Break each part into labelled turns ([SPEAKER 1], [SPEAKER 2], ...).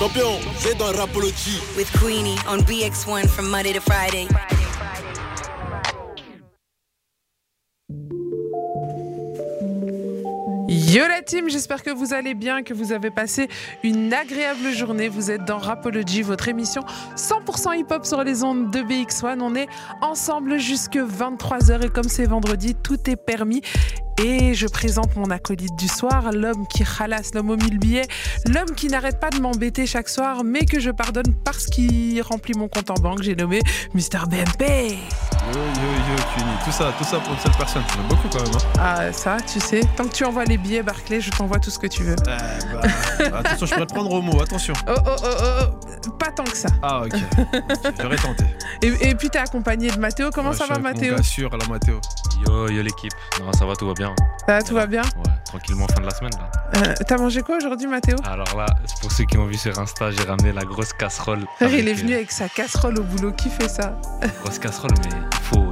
[SPEAKER 1] Champion, c'est dans Rapology.
[SPEAKER 2] With Queenie on BX1 from Monday to Friday.
[SPEAKER 3] Yo la team, j'espère que vous allez bien, que vous avez passé une agréable journée. Vous êtes dans Rapology, votre émission 100% hip-hop sur les ondes de BX1. On est ensemble jusque 23h et comme c'est vendredi, tout est permis. Et je présente mon acolyte du soir, l'homme qui ralasse, l'homme au mille billets, l'homme qui n'arrête pas de m'embêter chaque soir, mais que je pardonne parce qu'il remplit mon compte en banque. J'ai nommé Mr. BMP.
[SPEAKER 4] Yo, yo, yo, Cuny. Tout ça, tout ça pour une seule personne. C'est beaucoup quand même. Hein.
[SPEAKER 3] Ah, ça, tu sais, tant que tu envoies les billets Barclay, je t'envoie tout ce que tu veux.
[SPEAKER 4] Eh bah, attention, je pourrais te prendre au mot, attention.
[SPEAKER 3] Oh, oh, oh, oh, oh, pas tant que ça.
[SPEAKER 4] Ah, ok. J'aurais tenté.
[SPEAKER 3] Et, et puis, t'es accompagné de Mathéo. Comment
[SPEAKER 4] Ouais,
[SPEAKER 3] ça
[SPEAKER 4] je
[SPEAKER 3] va, Mathéo
[SPEAKER 4] gars sûr, alors Mathéo.
[SPEAKER 5] Yo, yo l'équipe. Non, ça va, tout va bien.
[SPEAKER 3] Ça va, tout va bien
[SPEAKER 5] Ouais, tranquillement, fin de la semaine là.
[SPEAKER 3] Euh, T'as mangé quoi aujourd'hui, Mathéo
[SPEAKER 5] Alors là, pour ceux qui ont vu sur Insta, j'ai ramené la grosse casserole.
[SPEAKER 3] Frère, Il est venu
[SPEAKER 5] euh,
[SPEAKER 3] avec sa casserole au boulot. Qui fait ça
[SPEAKER 5] Grosse casserole, mais il faut.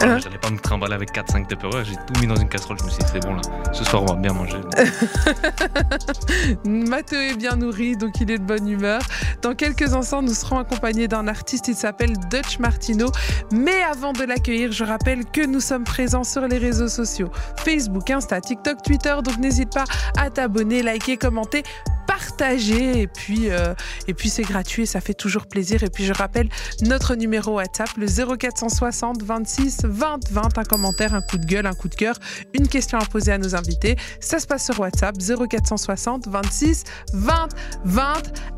[SPEAKER 5] Voilà,
[SPEAKER 3] Hein
[SPEAKER 5] J'allais pas me trimballer avec 4-5 Tupperware, j'ai tout mis dans une casserole. Je me suis dit, c'est bon là. Ce soir, on va bien manger.
[SPEAKER 3] Mathéo est bien nourri, donc il est de bonne humeur. Dans quelques instants, nous serons accompagnés d'un artiste, il s'appelle Dutch Martino. Mais avant de l'accueillir, je rappelle que nous sommes présents sur les réseaux sociaux Facebook, Insta, TikTok, Twitter. Donc n'hésite pas à t'abonner, liker, commenter, partager. Et puis, euh, et puis c'est gratuit et ça fait toujours plaisir. Et puis je rappelle notre numéro WhatsApp, le 0460 26 20 20. Un commentaire, un coup de gueule, un coup de cœur, une question à poser à nos invités. Ça se passe sur WhatsApp 0460 26 20 20.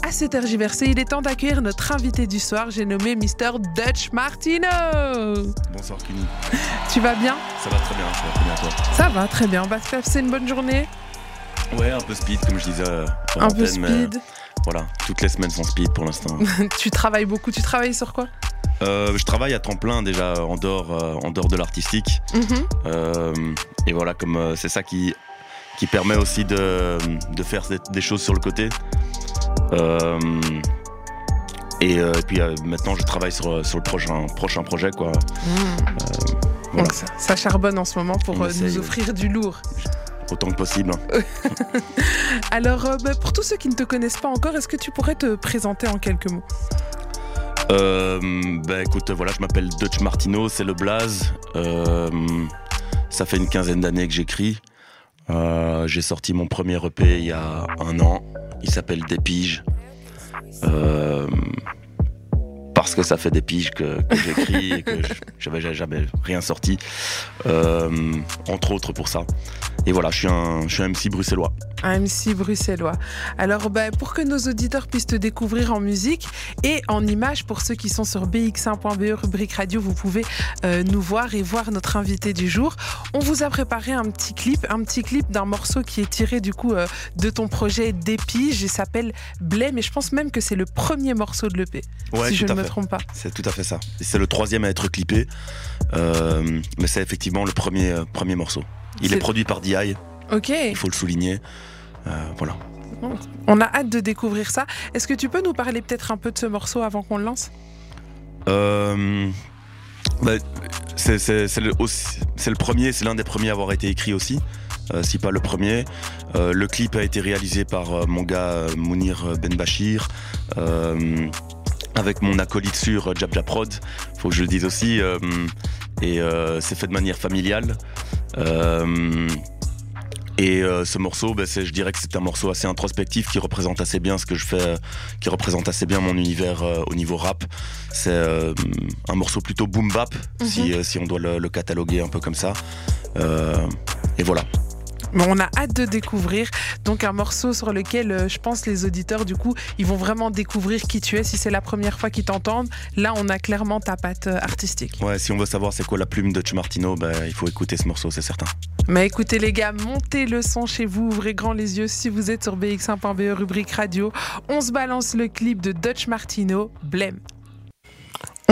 [SPEAKER 3] À cette tergiversé, il est temps d'accueillir notre invité du soir. J'ai nommé Mr. Dutch Martino.
[SPEAKER 6] Bonsoir Cuny.
[SPEAKER 3] Tu vas bien?
[SPEAKER 6] Ça va très bien, ça va très bien toi?
[SPEAKER 3] Ça va très bien. On va faire c'est une bonne journée?
[SPEAKER 6] Ouais, un peu speed comme je disais. euh,
[SPEAKER 3] Un peu
[SPEAKER 6] mais,
[SPEAKER 3] speed.
[SPEAKER 6] voilà, toutes les semaines sont speed pour l'instant.
[SPEAKER 3] tu travailles beaucoup. Tu travailles sur quoi?
[SPEAKER 6] Euh, je travaille à temps plein déjà en dehors, euh, en dehors de l'artistique.
[SPEAKER 3] Mhm.
[SPEAKER 6] Euh, et voilà, comme c'est ça qui, qui permet aussi de, de faire des, choses sur le côté. Et, euh, et puis euh, maintenant, je travaille sur, sur le prochain, prochain projet. Quoi. voilà.
[SPEAKER 3] Donc ça, ça charbonne en ce moment pour nous offrir du lourd.
[SPEAKER 6] Autant que possible.
[SPEAKER 3] Alors, bah, pour tous ceux qui ne te connaissent pas encore, est-ce que tu pourrais te présenter en quelques mots?
[SPEAKER 6] Euh, bah écoute, voilà, je m'appelle Dutch Martino, c'est le blaze. Euh, ça fait une quinzaine d'années que j'écris. Euh, j'ai sorti mon premier EP il y a un an. Il s'appelle Des piges. Parce que ça fait des piges que, que j'écris et que je- j'avais jamais rien sorti. Euh, entre autres pour ça. Et voilà, je suis un, je suis un MC bruxellois.
[SPEAKER 3] Un MC bruxellois. Alors, bah, pour que nos auditeurs puissent te découvrir en musique et en images, pour ceux qui sont sur bx1.be, E, rubrique radio, vous pouvez euh, nous voir et voir notre invité du jour. On vous a préparé un petit clip, un petit clip d'un morceau qui est tiré du coup euh, de ton projet d'épige et s'appelle Blême. Et je pense même que c'est le premier morceau de l'EP,
[SPEAKER 6] Ouais,
[SPEAKER 3] si je
[SPEAKER 6] tout
[SPEAKER 3] ne
[SPEAKER 6] à
[SPEAKER 3] me trompe pas.
[SPEAKER 6] C'est tout à fait ça. C'est le troisième à être clippé, euh, mais c'est effectivement le premier, euh, premier morceau. Il est produit par DI,
[SPEAKER 3] Ok,
[SPEAKER 6] il faut le souligner. Euh, voilà.
[SPEAKER 3] on a hâte de découvrir ça. Est-ce que tu peux nous parler peut-être un peu de ce morceau avant qu'on le lance?
[SPEAKER 6] Euh, bah, c'est le, premier, c'est l'un des premiers à avoir été écrit aussi, euh, si pas le premier. Euh, le clip a été réalisé par mon gars Mounir Ben Bachir. euh, avec mon acolyte sur euh, Jab Jab Prod, faut que je le dise aussi, euh, et euh, c'est fait de manière familiale. Euh, et ce morceau, ben, je dirais que c'est un morceau assez introspectif qui représente assez bien ce que je fais, qui représente assez bien mon univers au niveau rap. C'est un morceau plutôt boom bap, si, euh, si on doit le, le cataloguer un peu comme ça. Et voilà.
[SPEAKER 3] Mais on a hâte de découvrir. Donc un morceau sur lequel euh, je pense les auditeurs du coup ils vont vraiment découvrir qui tu es si c'est la première fois qu'ils t'entendent. Là on a clairement ta patte euh, artistique.
[SPEAKER 6] Ouais, si on veut savoir c'est quoi la plume de Martino, ben, il faut écouter ce morceau, c'est certain.
[SPEAKER 3] Mais écoutez les gars, montez le son chez vous, ouvrez grand les yeux si vous êtes sur bx1.be E, rubrique radio. On se balance le clip de Dutch Martino, Blême.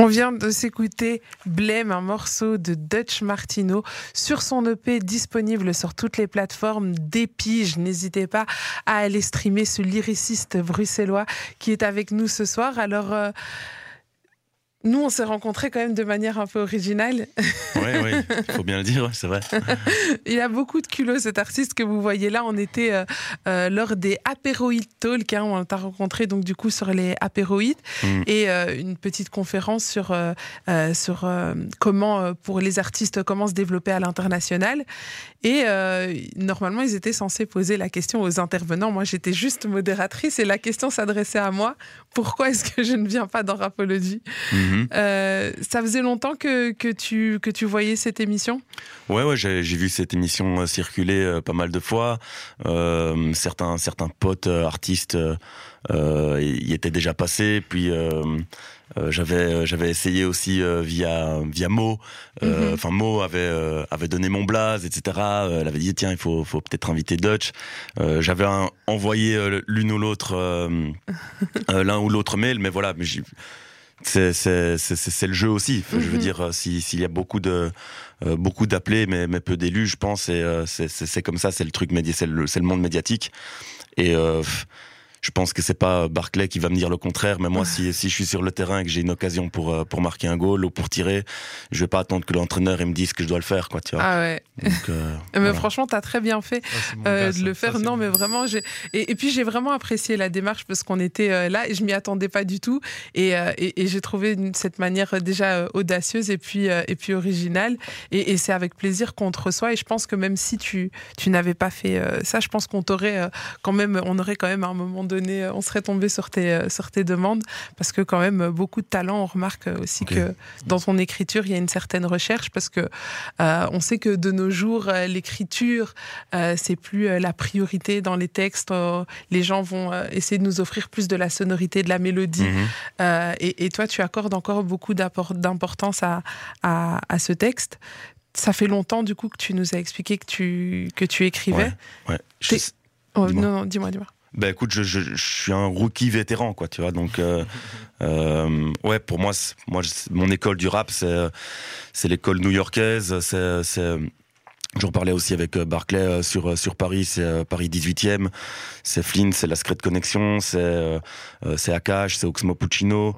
[SPEAKER 3] On vient de s'écouter Blême, un morceau de Dutch Martino sur son EP disponible sur toutes les plateformes d'épige. N'hésitez pas à aller streamer ce lyriciste bruxellois qui est avec nous ce soir. Alors, euh, nous, on s'est rencontrés quand même de manière un peu originale.
[SPEAKER 6] Oui, oui, il faut bien le dire, c'est vrai.
[SPEAKER 3] il a beaucoup de culot, cet artiste que vous voyez là. On était euh, euh, lors des Apéroïdes Talk, hein, on t'a rencontré donc du coup sur les apéroïdes mm. et euh, une petite conférence sur, sur comment, pour les artistes, comment se développer à l'international. Et normalement, ils étaient censés poser la question aux intervenants. Moi, j'étais juste modératrice et la question s'adressait à moi. Pourquoi est-ce que je ne viens pas dans Rapology mm. Mhm. Euh, ça faisait longtemps que, que, tu, que tu voyais cette émission?
[SPEAKER 6] Ouais, ouais, j'ai vu cette émission euh, circuler euh, pas mal de fois. certains, certains potes artistes y étaient déjà passés. Puis j'avais j'avais essayé aussi via via Mo mhm. enfin Mo avait avait donné mon blaze etc elle avait dit tiens il faut faut peut-être inviter Dutch j'avais envoyé l'une ou l'autre l'un ou l'autre mail mais voilà mais c'est c'est le jeu aussi. Je veux mhm. dire, euh, s'il y a beaucoup de euh, beaucoup d'appelés mais, mais peu d'élus, je pense, et euh, c'est comme ça, c'est le truc c'est le, le monde médiatique. Et je pense que c'est pas Barclay qui va me dire le contraire, mais moi, si, si je suis sur le terrain et que j'ai une occasion pour, euh, pour marquer un goal ou pour tirer, je vais pas attendre que l'entraîneur me dise que je dois le faire, quoi, tu vois.
[SPEAKER 3] Ah ouais. Euh, mais franchement, tu as très bien fait euh, de le faire. non, mais vraiment, j'ai, et, puis j'ai vraiment apprécié la démarche parce qu'on était là et je m'y attendais pas du tout. Et, et, j'ai trouvé cette manière déjà audacieuse et puis, et puis originale. Et, c'est avec plaisir qu'on te reçoit. Et je pense que même si tu, tu n'avais pas fait ça, je pense qu'on t'aurait quand même, on aurait quand même un moment donné, euh, on serait tombé sur tes, euh, sur tes demandes parce que quand même beaucoup de talent. On remarque aussi que dans ton écriture, il y a une certaine recherche parce que euh, on sait que de nos jours, l'écriture, c'est plus la priorité dans les textes. les gens vont essayer de nous offrir plus de la sonorité, de la mélodie. Mhm. et, toi, tu accordes encore beaucoup d'importance à, à, ce texte ça fait longtemps du coup que tu nous as expliqué que tu, que tu écrivais.
[SPEAKER 6] Ouais,
[SPEAKER 3] oh, non, non, dis-moi, dis-moi.
[SPEAKER 6] Ben écoute, je, je, je, suis un rookie vétéran, quoi, tu vois. Donc, euh, euh, ouais, pour moi, moi, mon école du rap, c'est, c'est l'école new-yorkaise. C'est, c'est, J'en parlais aussi avec euh, Barclay euh, sur euh, sur Paris, c'est Paris 18e, c'est Flynn, c'est la Secret Connexion, c'est c'est Akash, c'est Oxmo Puccino.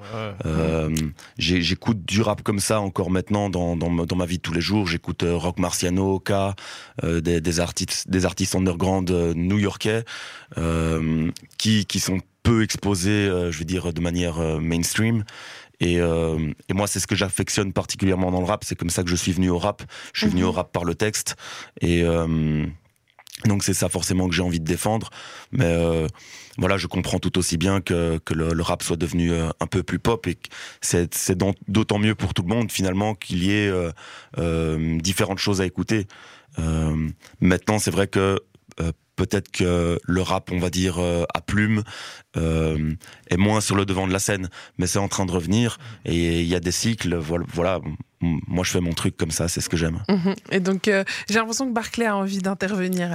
[SPEAKER 6] J'écoute du rap comme ça encore maintenant dans, dans, dans ma vie de tous les jours. J'écoute Rock Marciano, K, des, des artistes des artistes underground new-yorkais qui qui sont peu exposés, je veux dire, de manière mainstream. Et, euh, et moi, c'est ce que j'affectionne particulièrement dans le rap. C'est comme ça que je suis venu au rap. Je suis venu mhm. au rap par le texte. Et euh, donc c'est ça forcément que j'ai envie de défendre. Mais euh, voilà, je comprends tout aussi bien que, que le, le, rap soit devenu un peu plus pop et c'est d'autant mieux pour tout le monde finalement qu'il y ait différentes choses à écouter. maintenant, c'est vrai que peut-être que le rap, on va dire, à plume, euh, est moins sur le devant de la scène, mais c'est en train de revenir et il y a des cycles. Voilà, moi je fais mon truc comme ça, c'est ce que j'aime.
[SPEAKER 3] Mhm. Et donc euh, j'ai l'impression que Barclay a envie d'intervenir.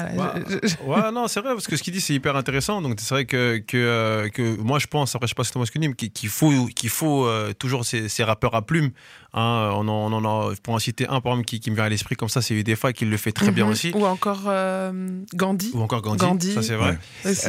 [SPEAKER 4] Ouais, non, c'est vrai parce que ce qu'il dit c'est hyper intéressant. Donc c'est vrai que que, euh, que moi je pense, après je sais pas si Thomas Kunim, qu'il faut qu'il faut euh, toujours ces, ces, rappeurs à plumes. Hein, on, en, on en a, pour en citer un par exemple qui, qui me vient à l'esprit comme ça, c'est fois qui le fait très bien mhm. aussi.
[SPEAKER 3] Ou encore Gandhi.
[SPEAKER 4] Ou encore Gandhi. Gandhi. Ça c'est vrai.
[SPEAKER 3] Aussi,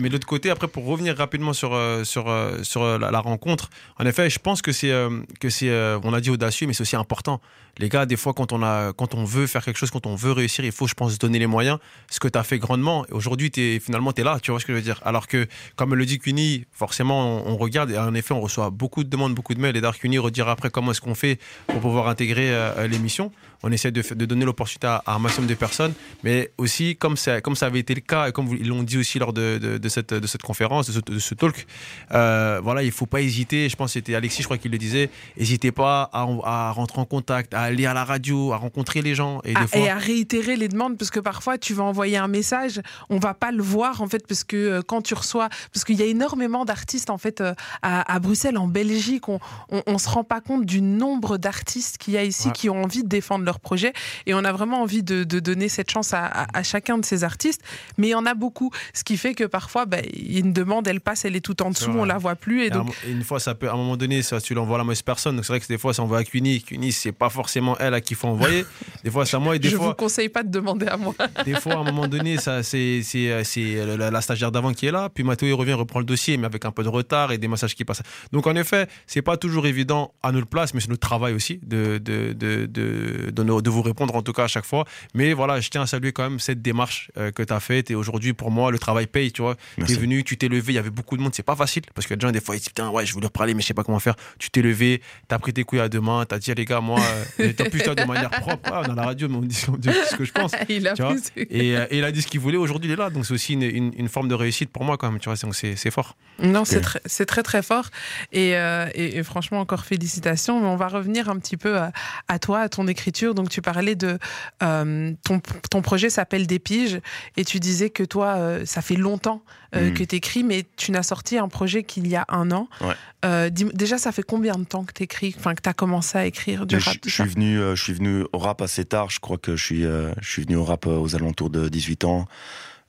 [SPEAKER 4] mais de l'autre côté, après pour revenir rapidement sur, sur, sur euh, la, rencontre. En effet, je pense que c'est, que c'est on a dit audacieux, mais c'est aussi important. Les gars, des fois, quand on, a, quand on veut faire quelque chose, quand on veut réussir, il faut, je pense, donner les moyens. Ce que tu as fait grandement, aujourd'hui, es, finalement, tu es là, tu vois ce que je veux dire. Alors que, comme le dit Cuny, forcément, on, regarde, et en effet, on reçoit beaucoup de demandes, beaucoup de mails, et Dark Cuny redira après comment est-ce qu'on fait pour pouvoir intégrer l'émission. On essaie de, de donner l'opportunité à, un maximum de personnes, mais aussi, comme ça, comme ça avait été le cas, et comme ils l'ont dit aussi lors de, de, cette, de cette conférence, de ce, de ce talk, euh, voilà, il faut pas hésiter. Je pense que c'était Alexis, je crois qu'il le disait. N'hésitez pas à, à, rentrer en contact, à aller à la radio, à rencontrer les gens
[SPEAKER 3] et, ah, et à réitérer les demandes parce que parfois tu vas envoyer un message, on va pas le voir en fait parce que euh, quand tu reçois, parce qu'il y a énormément d'artistes en fait euh, à, à, Bruxelles, en Belgique, on, on, se rend pas compte du nombre d'artistes qu'il y a ici qui ont envie de défendre leur projet et on a vraiment envie de, de donner cette chance à, à, chacun de ces artistes. mais il y en a beaucoup. Ce qui fait que parfois, bah, une demande, elle passe, elle est tout en dessous, on la voit plus. Et
[SPEAKER 4] Et
[SPEAKER 3] donc,
[SPEAKER 4] un- une fois, ça peut, à un moment donné, ça, tu l'envoies à la mauvaise personne. Donc c'est vrai que des fois, ça envoie à Cuny. Cuny, c'est pas forcément elle à qui il faut envoyer. Des fois, c'est à moi. Et des
[SPEAKER 3] je vous
[SPEAKER 4] fois,
[SPEAKER 3] conseille pas de demander à moi.
[SPEAKER 4] des fois, à un moment donné, ça, c'est, c'est, euh, c'est la, la stagiaire d'avant qui est là. Puis Mathéo, il revient, reprend le dossier, mais avec un peu de retard et des messages qui passent. Donc, en effet, c'est pas toujours évident à notre place, mais c'est notre travail aussi de, de, de, de, de, nous- de vous répondre, en tout cas, à chaque fois. Mais voilà, je tiens à saluer quand même cette démarche euh, que tu as faite. Et aujourd'hui, pour moi, le travail paye, tu vois. Tu es venu, tu t'es levé, il y avait beaucoup de monde, c'est pas facile. Parce que les gens, des fois, ils disent, putain, ouais, je voulais reparler, mais je sais pas comment faire. Tu t'es levé, tu as pris tes couilles à deux mains, tu as dit, les gars, moi, t'as pu faire de manière propre. Ah, dans la radio, mais on dit, on dit ce que je pense.
[SPEAKER 3] il a
[SPEAKER 4] Tu vois,
[SPEAKER 3] pris.
[SPEAKER 4] Et, euh, et il a dit ce qu'il voulait, aujourd'hui il est là. Donc c'est aussi une, une- une forme de réussite pour moi quand même, tu vois, donc c'est c'est fort.
[SPEAKER 3] Non, c'est
[SPEAKER 6] Ok.
[SPEAKER 3] très, c'est très très fort. Et, euh, et- et franchement, encore félicitations. Mais on va revenir un petit peu à, à toi, à ton écriture. Donc tu parlais de euh, ton, ton projet s'appelle Des piges et tu disais que toi, euh, ça fait longtemps euh,
[SPEAKER 6] Mhm.
[SPEAKER 3] que tu écris, mais tu n'as sorti un projet qu'il y a un an.
[SPEAKER 6] Ouais.
[SPEAKER 3] Euh, dis- déjà, ça fait combien de temps que tu écris, enfin que tu as commencé à écrire? Du
[SPEAKER 6] je,
[SPEAKER 3] rap
[SPEAKER 6] suis venu, euh, je suis venu au rap assez tard. Je crois que je suis, euh, je suis venu au rap euh, aux alentours de 18 ans.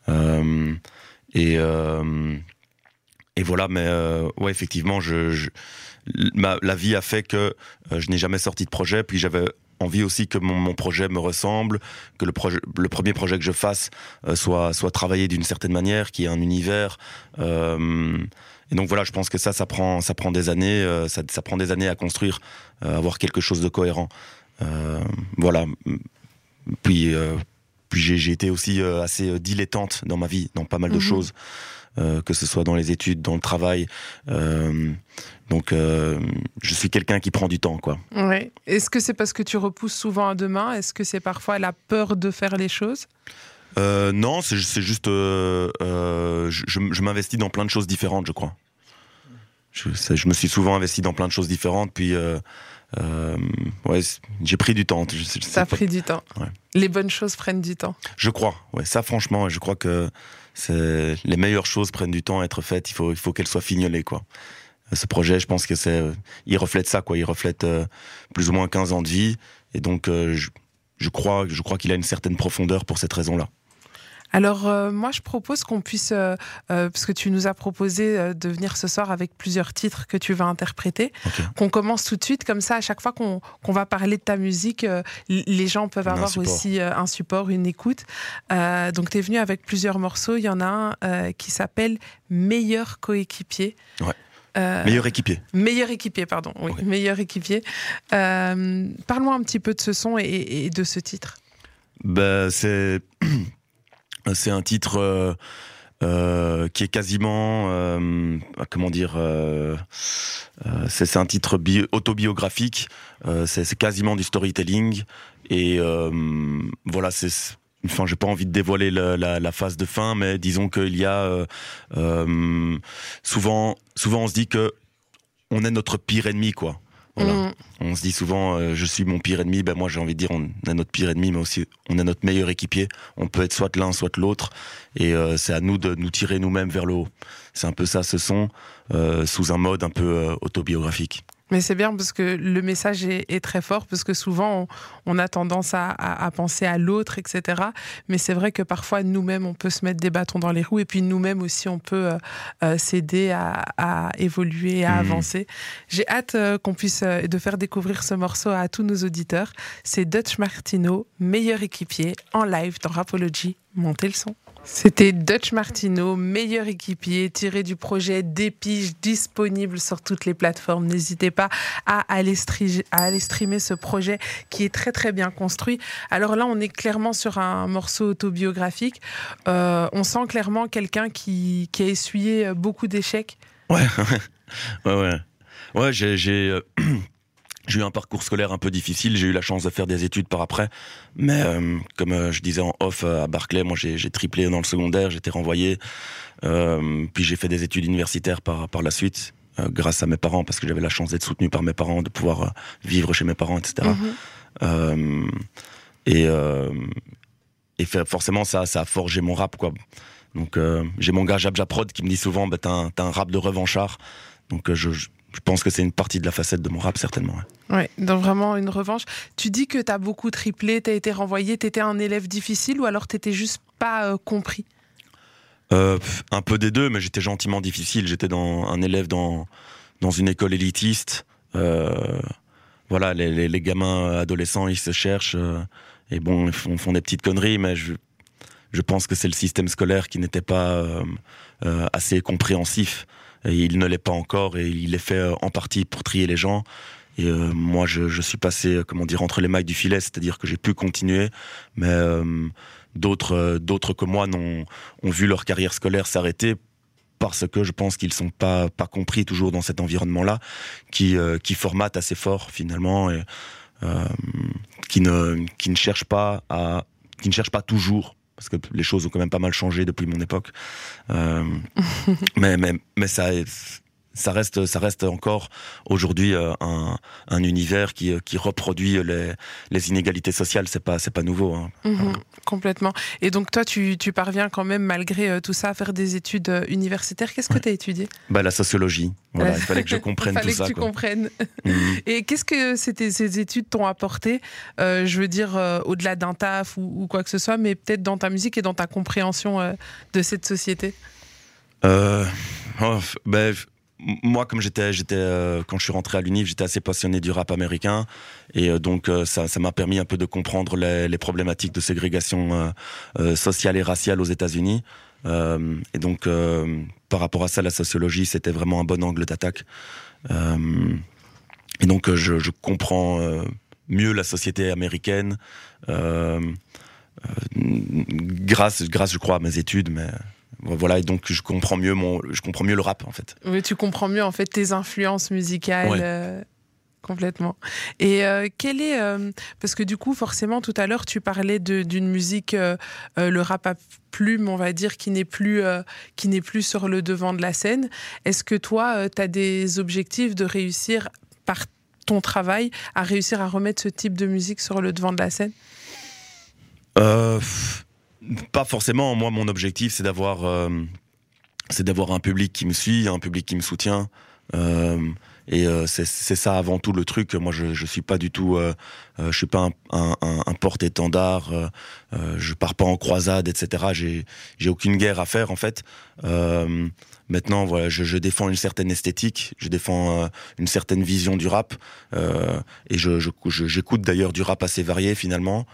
[SPEAKER 6] Euh, et euh, et voilà, mais euh, ouais, effectivement, je, je- ma, la vie a fait que je n'ai jamais sorti de projet. Puis j'avais envie aussi que mon, mon projet me ressemble, que le, projet, le premier projet que je fasse soit, soit travaillé d'une certaine manière, qui ait un univers. Et donc voilà, je pense que ça, ça prend, ça prend des années, euh, ça, ça prend des années à construire, euh, avoir quelque chose de cohérent. Euh, voilà. Puis, euh, puis j'ai été aussi assez dilettante dans ma vie, dans pas mal de
[SPEAKER 3] Mhm.
[SPEAKER 6] choses, que ce soit dans les études, dans le travail. Donc, je suis quelqu'un qui prend du temps, quoi.
[SPEAKER 3] Ouais. Est-ce que c'est parce que tu repousses souvent à demain? Est-ce que c'est parfois la peur de faire les choses?
[SPEAKER 6] Euh, non, c'est ju- c'est juste, euh, euh, je, m'investis dans plein de choses différentes, je crois. Je, me suis souvent investi dans plein de choses différentes, puis euh, euh, ouais, j'ai pris du temps. Je,
[SPEAKER 3] Ça a
[SPEAKER 6] pas-
[SPEAKER 3] pris du temps.
[SPEAKER 6] Ouais.
[SPEAKER 3] Les bonnes choses prennent du temps.
[SPEAKER 6] Je crois, ouais, ça franchement, je crois que les meilleures choses prennent du temps à être faites. Il faut, il faut qu'elles soient fignolées, quoi. Ce projet, je pense que c'est, euh, il reflète ça, quoi. Il reflète euh, plus ou moins 15 ans de vie, et donc euh, je, je crois, je crois qu'il a une certaine profondeur pour cette raison-là.
[SPEAKER 3] Alors euh, moi je propose qu'on puisse, euh, euh, parce que tu nous as proposé euh, de venir ce soir avec plusieurs titres que tu vas interpréter, qu'on commence tout de suite comme ça à chaque fois qu'on va parler de ta musique, les gens peuvent avoir aussi un support, une écoute. Donc tu es venu avec plusieurs morceaux, il y en a un qui s'appelle Meilleur coéquipier.
[SPEAKER 6] Ouais.
[SPEAKER 3] Euh,
[SPEAKER 6] Meilleur équipier.
[SPEAKER 3] Meilleur équipier, pardon. Oui, meilleur équipier. Euh, Parle-moi un petit peu de ce son et, et de ce titre.
[SPEAKER 6] Ben, c'est c'est un titre euh, euh, qui est quasiment euh, comment dire c'est un titre bi- autobiographique c'est quasiment du storytelling et voilà c'est Enfin, j'ai pas envie de dévoiler la, phase de fin, mais disons qu'il y a souvent, souvent on se dit que on est notre pire ennemi, quoi. Voilà.
[SPEAKER 3] Mm.
[SPEAKER 6] On se dit souvent, euh, je suis mon pire ennemi. Ben moi, j'ai envie de dire, on est notre pire ennemi, mais aussi on est notre meilleur équipier. On peut être soit l'un, soit l'autre, et euh, c'est à nous de nous tirer nous-mêmes vers le haut. C'est un peu ça, ce son, euh, sous un mode un peu euh, autobiographique.
[SPEAKER 3] Mais c'est bien parce que le message est, est très fort, parce que souvent on, on a tendance à, à- à penser à l'autre, etc. Mais c'est vrai que parfois nous-mêmes on peut se mettre des bâtons dans les roues et puis nous-mêmes aussi on peut euh, euh, s'aider à, à évoluer, à
[SPEAKER 6] Mhm.
[SPEAKER 3] avancer. J'ai hâte euh, qu'on puisse euh, de faire découvrir ce morceau à tous nos auditeurs. C'est Dutch Martino, meilleur équipier, en live dans Rapology. Montez le son. C'était Dutch Martino, meilleur équipier, tiré du projet Dépige, disponible sur toutes les plateformes. N'hésitez pas à aller, streamer ce projet qui est très très bien construit. Alors là, on est clairement sur un morceau autobiographique. Euh, on sent clairement quelqu'un qui, a essuyé beaucoup d'échecs.
[SPEAKER 6] Ouais, ouais, ouais. Ouais, j'ai, euh, j'ai eu un parcours scolaire un peu difficile. J'ai eu la chance de faire des études par après. Mais euh, comme euh, je disais en off euh, à Barclay, moi j'ai, triplé dans le secondaire, j'étais renvoyé. Euh, puis j'ai fait des études universitaires par, par la suite, grâce à mes parents, parce que j'avais la chance d'être soutenu par mes parents, de pouvoir vivre chez mes parents, etc.
[SPEAKER 3] Mhm.
[SPEAKER 6] Et euh, et fait- forcément, ça, ça a forgé mon rap, quoi. Donc, j'ai mon gars Jab Prod qui me dit souvent, bah, t'as un, un rap de revanchard. Donc, je, je- je pense que c'est une partie de la facette de mon rap, certainement.
[SPEAKER 3] Ouais, donc vraiment une revanche. Tu dis que tu as beaucoup triplé, tu as été renvoyé, tu étais un élève difficile ou alors tu juste pas euh, compris?
[SPEAKER 6] Euh, Un peu des deux, mais j'étais gentiment difficile. J'étais dans un élève dans, dans une école élitiste. Euh, voilà, les, les, gamins adolescents, ils se cherchent. et bon, ils font, font, des petites conneries, mais je, je pense que c'est le système scolaire qui n'était pas assez compréhensif. Et il ne l'est pas encore et il est fait en partie pour trier les gens. Et euh, moi, je, je, suis passé, euh, comment dire, entre les mailles du filet, c'est-à-dire que j'ai pu continuer, mais euh, d'autres, d'autres que moi n'ont ont vu leur carrière scolaire s'arrêter parce que je pense qu'ils sont pas pas compris toujours dans cet environnement-là, qui qui formate assez fort finalement et qui ne qui ne cherche pas à qui ne cherche pas toujours parce que les choses ont quand même pas mal changé depuis mon époque. mais, mais, mais ça, ça reste, ça reste encore aujourd'hui euh, un, un, univers qui, euh, qui reproduit les, les, inégalités sociales. C'est pas, c'est pas nouveau. Hein.
[SPEAKER 3] Mhm, complètement. Et donc toi, tu, tu, parviens quand même malgré euh, tout ça à faire des études universitaires. Qu'est-ce que tu as étudié?
[SPEAKER 6] Bah, la sociologie. Voilà, il fallait que je comprenne
[SPEAKER 3] tout
[SPEAKER 6] ça.
[SPEAKER 3] Que tu comprennes. Mhm. Et qu'est-ce que c'était, ces études t'ont apporté? Je veux dire au-delà d'un taf ou, quoi que ce soit, mais peut-être dans ta musique et dans ta compréhension de cette société?
[SPEAKER 6] Oh, ben, moi, comme j'étais, euh, quand je suis rentré à l'UNIF, j'étais assez passionné du rap américain, et euh, donc euh, ça, m'a permis un peu de comprendre les, les problématiques de ségrégation sociale et raciale aux États-Unis. et donc, par rapport à ça, la sociologie, c'était vraiment un bon angle d'attaque. et donc, je, je comprends mieux la société américaine grâce, grâce, je crois, à mes études, mais voilà et donc je comprends mieux mon je comprends mieux le rap en fait.
[SPEAKER 3] Oui tu comprends mieux en fait tes influences musicales euh, complètement. Et euh, quel est euh, parce que du coup forcément tout à l'heure tu parlais d'une musique le rap à plume on va dire qui n'est plus qui n'est plus sur le devant de la scène. Est-ce que toi tu as des objectifs de réussir par ton travail à réussir à remettre ce type de musique sur le devant de la scène?
[SPEAKER 6] Pas forcément. Moi, mon objectif, c'est d'avoir, euh, c'est d'avoir un public qui me suit, un public qui me soutient. Euh, et euh, c'est ça avant tout le truc. Moi, je, je suis pas du tout, je suis pas un, porte-étendard. je pars pas en croisade, etc. J'ai, j'ai aucune guerre à faire en fait. maintenant, voilà, je, je, défends une certaine esthétique, je défends une certaine vision du rap, et je, j'écoute d'ailleurs du rap assez varié finalement.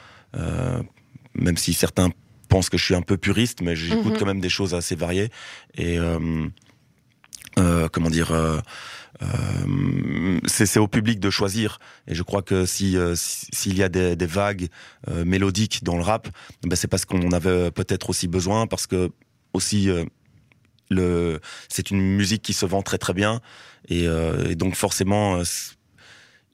[SPEAKER 6] même si certains pense que je suis un peu puriste, mais j'écoute mhm. quand même des choses assez variées. Et euh, euh, comment dire euh, c'est au public de choisir. Et je crois que si s'il y a des, des vagues mélodiques dans le rap, ben c'est parce qu'on avait peut-être aussi besoin, parce que aussi le c'est une musique qui se vend très très bien, et, et donc forcément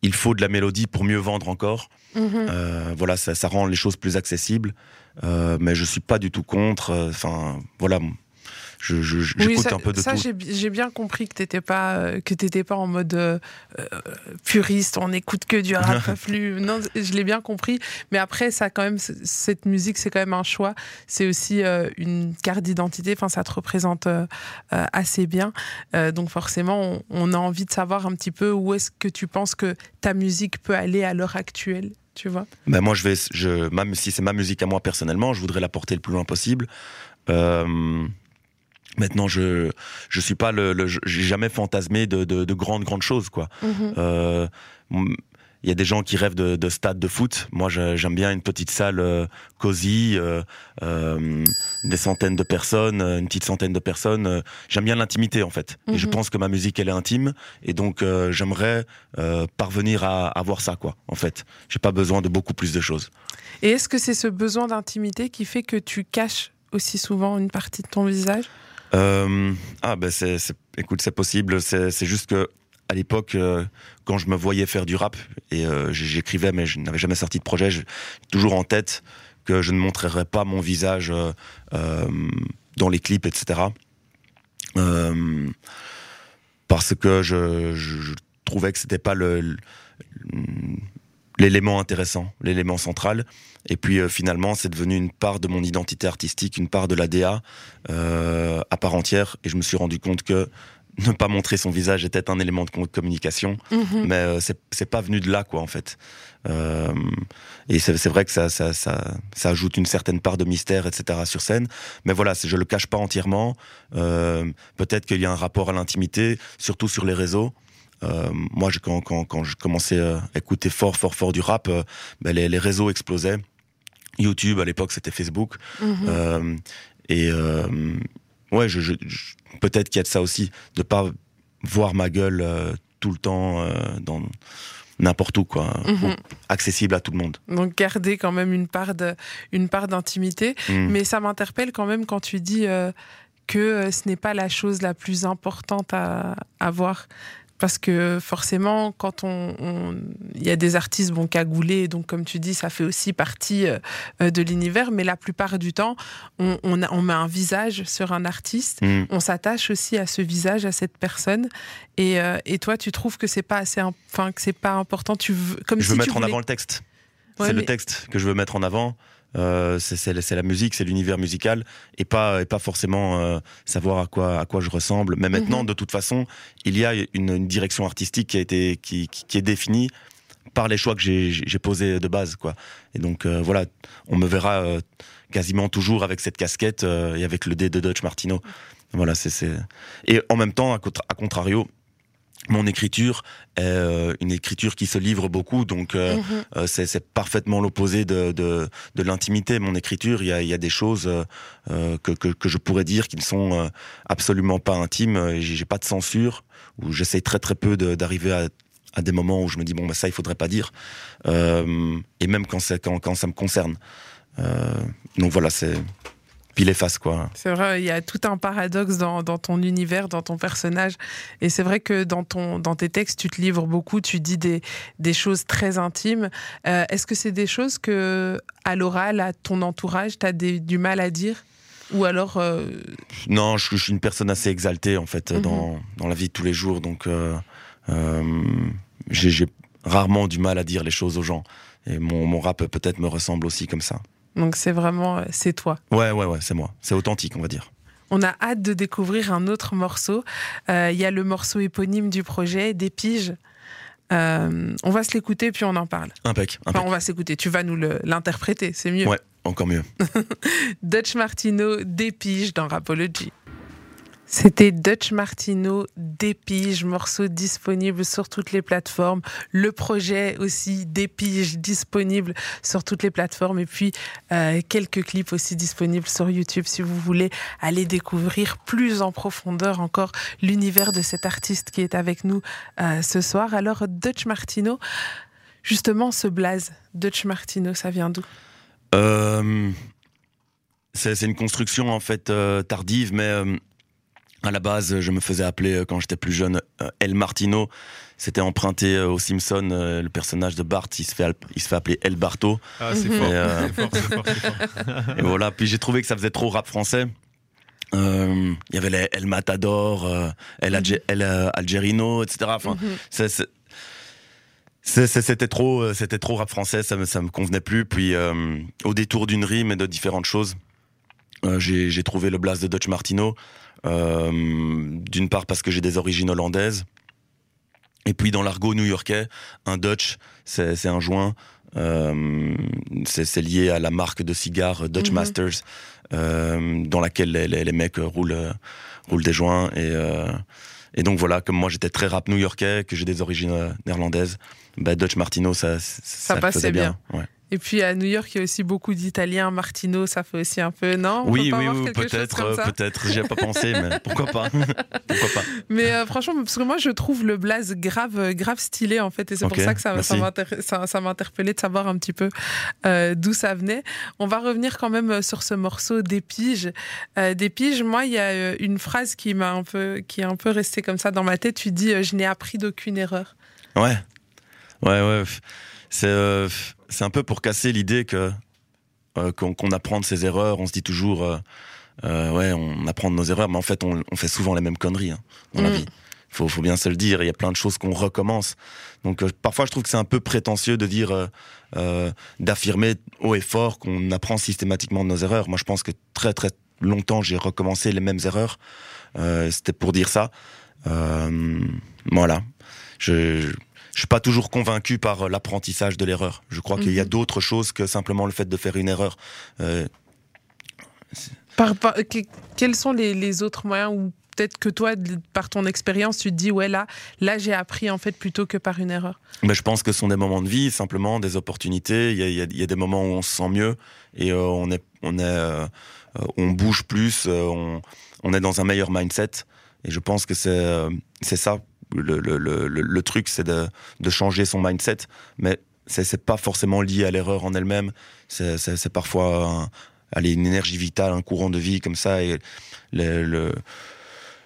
[SPEAKER 6] il faut de la mélodie pour mieux vendre encore. Mhm. voilà, ça, ça, rend les choses plus accessibles. Euh, mais je suis pas du tout contre. Euh, enfin, voilà. Je, je, j'écoute un peu de
[SPEAKER 3] ça,
[SPEAKER 6] tout.
[SPEAKER 3] Ça, j'ai bien compris que t'étais pas euh, que t'étais pas en mode euh, puriste. On écoute que du rap flux. Non, je l'ai bien compris. Mais après, ça quand même cette musique, c'est quand même un choix. C'est aussi une carte d'identité. Enfin, ça te représente assez bien. donc forcément, on, on, a envie de savoir un petit peu où est-ce que tu penses que ta musique peut aller à l'heure actuelle tu vois
[SPEAKER 6] ben moi, je vais, je, même si c'est ma musique à moi personnellement, je voudrais la porter le plus loin possible. Euh, maintenant, je je suis pas le, j'ai jamais fantasmé de, de, de, grandes grandes choses quoi. Mm-hmm. euh, il y a des gens qui rêvent de, de stade de foot. Moi, j'aime bien une petite salle euh, cosy, euh, euh, des centaines de personnes, une petite centaine de personnes. j'aime bien l'intimité, en fait. Et je mhm. pense que ma musique, elle est intime. Et donc, j'aimerais parvenir à avoir ça, quoi. En fait, j'ai pas besoin de beaucoup plus de choses.
[SPEAKER 3] Et est-ce que c'est ce besoin d'intimité qui fait que tu caches aussi souvent une partie de ton visage?
[SPEAKER 6] Ah, ben c'est, écoute, c'est possible. C'est juste que à l'époque, euh, quand je me voyais faire du rap, et euh, j'écrivais, mais je n'avais jamais sorti de projet, toujours en tête que je ne montrerais pas mon visage euh, dans les clips, etc. parce que je, trouvais que c'était pas l'élément intéressant, l'élément central. Et puis finalement, c'est devenu une part de mon identité artistique, une part de la DA à part entière. Et je me suis rendu compte que ne pas montrer son visage était un élément de communication,
[SPEAKER 3] Mhm.
[SPEAKER 6] mais euh, c'est pas venu de là, quoi, en fait. Euh, et c'est vrai que ça, ça, ça, ça ajoute une certaine part de mystère, etc. sur scène. Mais voilà, je le cache pas entièrement. Euh, Peut-être qu'il y a un rapport à l'intimité, surtout sur les réseaux. Euh, moi, je, quand, quand, quand je commençais à écouter fort, fort, fort du rap, ben, les, les réseaux explosaient. YouTube, à l'époque, c'était Facebook.
[SPEAKER 3] Mhm.
[SPEAKER 6] Et ouais, je, je- je- peut-être qu'il y a de ça aussi, de pas voir ma gueule euh, tout le temps euh, dans n'importe où, quoi,
[SPEAKER 3] Mhm.
[SPEAKER 6] accessible à tout le monde.
[SPEAKER 3] Donc garder quand même une part de, une part d'intimité.
[SPEAKER 6] Mm.
[SPEAKER 3] Mais ça m'interpelle quand même quand tu dis euh, que ce n'est pas la chose la plus importante à avoir. Parce que forcément, quand on, il y a des artistes bon cagoulés, donc comme tu dis, ça fait aussi partie euh, de l'univers. Mais la plupart du temps, on, on, a- on met un visage sur un artiste.
[SPEAKER 6] Mm.
[SPEAKER 3] On s'attache aussi à ce visage, à cette personne. Et, euh, et toi, tu trouves que c'est pas assez, enfin que c'est pas important? Tu veux, comme
[SPEAKER 6] Je
[SPEAKER 3] si
[SPEAKER 6] veux mettre en avant le texte.
[SPEAKER 3] Ouais,
[SPEAKER 6] c'est
[SPEAKER 3] mais-
[SPEAKER 6] le texte que je veux mettre en avant. Euh, c'est- la musique, c'est l'univers musical, et pas et pas forcément euh, savoir à quoi à quoi je ressemble. Mais maintenant,
[SPEAKER 3] Mhm.
[SPEAKER 6] de toute façon, il y a une, une direction artistique qui a été qui, qui, qui est définie par les choix que j'ai posés de base, quoi. Et donc euh, voilà, on me verra euh, quasiment toujours avec cette casquette euh, et avec le dé de Dutch Martino. Voilà, c'est c'est et en même temps, à contrario. Mon écriture est euh, une écriture qui se livre beaucoup, donc euh,
[SPEAKER 3] Mhm.
[SPEAKER 6] euh, c'est parfaitement l'opposé de, de, de l'intimité. Mon écriture, il y a, y a des choses euh, euh, que, que, que je pourrais dire qui ne sont absolument pas intimes. J'ai pas de censure, ou j'essaie très très peu d'arriver à, à des moments où je me dis bon bah ça il faudrait pas dire. Euh, et même quand, quand, quand ça me concerne. Euh, donc voilà, c'est pile et face quoi.
[SPEAKER 3] C'est vrai, il y a tout un paradoxe dans, dans ton univers, dans ton personnage. Et c'est vrai que dans, ton, dans tes textes, tu te livres beaucoup, tu dis des, des choses très intimes. Euh, Est-ce que c'est des choses que, à l'oral, à ton entourage, tu as du mal à dire? Ou alors. euh,
[SPEAKER 6] Non, je, je suis une personne assez exaltée en fait
[SPEAKER 3] Mhm.
[SPEAKER 6] dans, dans la vie de tous les jours, donc euh, j'ai j'ai rarement du mal à dire les choses aux gens. Et mon, mon rap peut-être me ressemble aussi comme ça.
[SPEAKER 3] Donc c'est vraiment. euh, C'est toi.
[SPEAKER 6] Ouais, ouais, ouais, c'est moi. C'est authentique, on va dire.
[SPEAKER 3] On a hâte de découvrir un autre morceau. Euh, Il y a le morceau éponyme du projet, Des piges. Euh, on va se l'écouter puis on en parle.
[SPEAKER 6] Impec,
[SPEAKER 3] Enfin, on va s'écouter. Tu vas nous l'interpréter, c'est mieux.
[SPEAKER 6] Ouais, encore mieux.
[SPEAKER 3] Dutch Martino dépige dans Rapology. C'était Dutch Martino dépige, morceau disponible sur toutes les plateformes. Le projet aussi dépige, disponible sur toutes les plateformes. Et puis euh, quelques clips aussi disponibles sur YouTube si vous voulez aller découvrir plus en profondeur encore l'univers de cet artiste qui est avec nous euh, ce soir. Alors Dutch Martino, justement ce blaze, Dutch Martino, ça vient d'où?
[SPEAKER 6] Euh, c'est une construction en fait tardive, mais à la base, je me faisais appeler euh, quand j'étais plus jeune euh, El Martino. C'était emprunté euh, aux Simpsons, le personnage de Bart, il se fait, il se fait appeler El Barto.
[SPEAKER 4] Ah, c'est fort,
[SPEAKER 6] Et, euh,
[SPEAKER 4] c'est fort, c'est fort, c'est fort.
[SPEAKER 6] Et voilà, puis j'ai trouvé que ça faisait trop rap français. Euh, Il y avait les El Matador, El, Alge- El, Algerino, etc. Enfin,
[SPEAKER 3] Mhm.
[SPEAKER 6] c'était trop, c'était trop rap français, ça me, ça me convenait plus. Puis euh, au détour d'une rime et de différentes choses, euh, j'ai trouvé le blast de Dutch Martino. Euh, D'une part parce que j'ai des origines hollandaises. Et puis dans l'argot new-yorkais, un Dutch, c'est un joint. Euh, c'est lié à la marque de cigares Dutch
[SPEAKER 3] Mhm.
[SPEAKER 6] Masters, dans laquelle les, les- les mecs roulent, roulent des joints. Et, et donc voilà, comme moi j'étais très rap new-yorkais, que j'ai des origines néerlandaises, bah, Dutch Martino, ça, ça, le
[SPEAKER 3] passait
[SPEAKER 6] faisait
[SPEAKER 3] bien.
[SPEAKER 6] Ouais.
[SPEAKER 3] Et puis à New York, il y a aussi beaucoup d'Italiens. Martino, ça fait aussi un peu, non? On
[SPEAKER 6] Oui,
[SPEAKER 3] peut
[SPEAKER 6] oui, oui, peut-être, euh, peut-être. J'y ai pas pensé, mais pourquoi pas? Pourquoi pas?
[SPEAKER 3] Mais euh, franchement, parce que moi, je trouve le blaze grave, euh, grave stylé en fait, et c'est pour ça que ça, ça interpellé de savoir un petit peu euh, d'où ça venait. On va revenir quand même sur ce morceau des piges. Euh, des piges, moi, il y a une phrase qui m'a un peu, qui est un peu restée comme ça dans ma tête. Tu dis, je n'ai appris d'aucune erreur.
[SPEAKER 6] Ouais, ouais, ouais. C'est c'est un peu pour casser l'idée que euh, qu'on apprend de ses erreurs. On se dit toujours, euh, euh, ouais, on apprend de nos erreurs, mais en fait, on, on fait souvent les mêmes conneries hein, dans la
[SPEAKER 3] Mm.
[SPEAKER 6] vie. Faut, faut bien se le dire. Il y a plein de choses qu'on recommence. Donc euh, parfois, je trouve que c'est un peu prétentieux de dire, euh, euh, d'affirmer haut et fort qu'on apprend systématiquement de nos erreurs. Moi, je pense que très très longtemps, j'ai recommencé les mêmes erreurs. Euh, C'était pour dire ça. Euh, voilà. Je, je, je suis pas toujours convaincu par l'apprentissage de l'erreur. Je crois qu'il y a
[SPEAKER 3] Mhm.
[SPEAKER 6] d'autres choses que simplement le fait de faire une erreur. Euh,
[SPEAKER 3] Par- par- que- quels sont les, les autres moyens où peut-être que toi, par ton expérience, tu te dis, ouais, là, là j'ai appris en fait plutôt que par une erreur?
[SPEAKER 6] Mais je pense que ce sont des moments de vie, simplement des opportunités. Il y a, il y des moments où on se sent mieux et euh, on est, on est, euh, euh, on bouge plus, euh, on, on est dans un meilleur mindset. Et je pense que c'est, euh, c'est ça le, le, le, truc, c'est de, de changer son mindset. Mais c'est, pas forcément lié à l'erreur en elle-même. C'est, parfois un- allez, une énergie vitale, un courant de vie comme ça. Et le, le,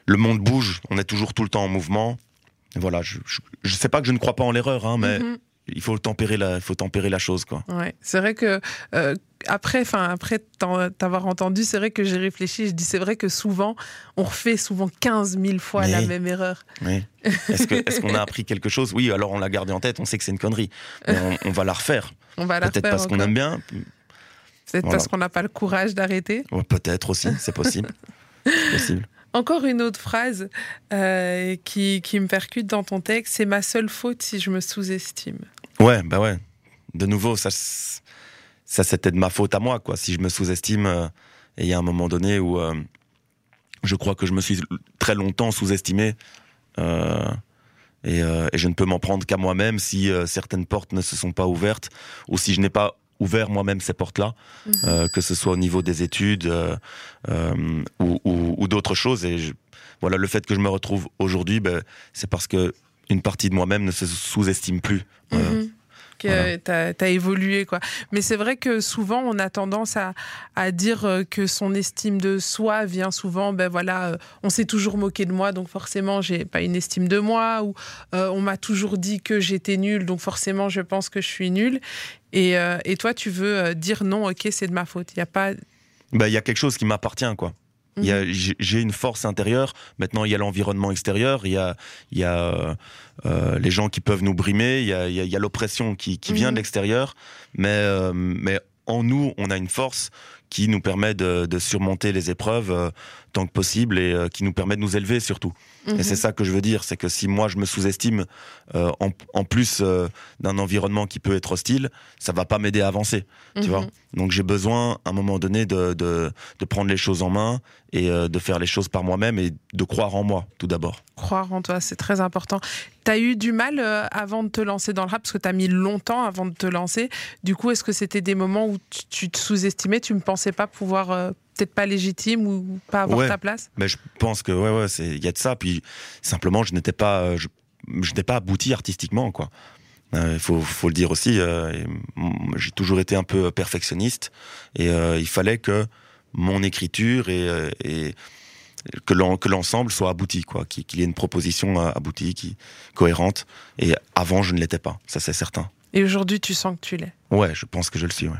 [SPEAKER 6] le monde bouge. On est toujours tout le temps en mouvement. Et Voilà, je, je, je sais pas que je ne crois pas en l'erreur, hein, mais
[SPEAKER 3] Mhm.
[SPEAKER 6] il faut tempérer la, il faut tempérer la chose, quoi.
[SPEAKER 3] Ouais, c'est vrai que euh, après, enfin après t'avoir entendu, c'est vrai que j'ai réfléchi. Je dis c'est vrai que souvent on refait souvent 15 000 fois la même erreur.
[SPEAKER 6] Oui. Est-ce qu'on a appris quelque chose? Oui, alors on l'a gardé en tête. On sait que c'est une connerie, mais on, on va la refaire.
[SPEAKER 3] On va la
[SPEAKER 6] Peut-être parce qu'on aime bien.
[SPEAKER 3] Peut-être
[SPEAKER 6] Voilà.
[SPEAKER 3] parce qu'on n'a pas le courage d'arrêter.
[SPEAKER 6] Ouais, Peut-être aussi, c'est possible. possible.
[SPEAKER 3] Encore une autre phrase euh, qui, qui me percute dans ton texte, c'est ma seule faute si je me sous-estime.
[SPEAKER 6] Ouais, bah ouais. De nouveau, ça, ça c'était de ma faute à moi, quoi. Si je me sous-estime, euh, et il y a un moment donné où euh, je crois que je me suis très longtemps sous-estimé, euh, et, et je ne peux m'en prendre qu'à moi-même si certaines portes ne se sont pas ouvertes, ou si je n'ai pas ouvert moi-même ces portes-là,
[SPEAKER 3] Mhm.
[SPEAKER 6] que ce soit au niveau des études ou, ou- ou d'autres choses. Et je- voilà, le fait que je me retrouve aujourd'hui, ben, c'est parce que une partie de moi-même ne se sous-estime plus. Euh,
[SPEAKER 3] Que t'as as évolué quoi. Mais c'est vrai que souvent on a tendance à, à dire euh, que son estime de soi vient souvent, ben voilà, euh, on s'est toujours moqué de moi, donc forcément j'ai pas une estime de moi, ou euh, on m'a toujours dit que j'étais nulle, donc forcément je pense que je suis nulle. Et, euh, et toi tu veux dire non, ok c'est de ma faute. Il y a pas.
[SPEAKER 6] Ben, il y a quelque chose qui m'appartient, quoi.
[SPEAKER 3] Mhm.
[SPEAKER 6] J'ai une force intérieure. Maintenant, il y a l'environnement extérieur. Il y a, il y a euh, euh, les gens qui peuvent nous brimer. Il y a, l'oppression qui, qui vient
[SPEAKER 3] Mhm.
[SPEAKER 6] de l'extérieur. Mais, euh, mais en nous, on a une force qui nous permet de, de surmonter les épreuves euh, tant que possible et euh, qui nous permet de nous élever surtout.
[SPEAKER 3] Mhm.
[SPEAKER 6] Et c'est ça que je veux dire, c'est que si moi je me sous-estime, euh, en, en plus d'un environnement qui peut être hostile, ça va pas m'aider à avancer, tu
[SPEAKER 3] Mhm.
[SPEAKER 6] vois. Donc j'ai besoin, à un moment donné, de, de, de prendre les choses en main et de faire les choses par moi-même et de croire en moi, tout d'abord.
[SPEAKER 3] Croire en toi, c'est très important. T'as eu du mal avant de te lancer dans le rap parce que t'as mis longtemps avant de te lancer. Du coup, est-ce que c'était des moments où tu, tu te sous-estimais, tu ne pensais pas pouvoir, euh, peut-être pas légitime ou pas avoir
[SPEAKER 6] Ouais.
[SPEAKER 3] ta place?
[SPEAKER 6] Mais je pense que ouais, ouais, c'est il y a de ça. Puis simplement, je n'étais pas, euh, je, je pas abouti artistiquement, quoi. Il faut, faut le dire aussi. euh, j'ai toujours été un peu perfectionniste et euh, il fallait que mon écriture et, euh, et que l'en- que l'ensemble soit abouti, quoi. Qu'il y ait une proposition euh, aboutie, qui cohérente. Et avant, je ne l'étais pas. Ça, c'est certain.
[SPEAKER 3] Et aujourd'hui, tu sens que tu l'es?
[SPEAKER 6] Ouais, je pense que je le suis. Ouais.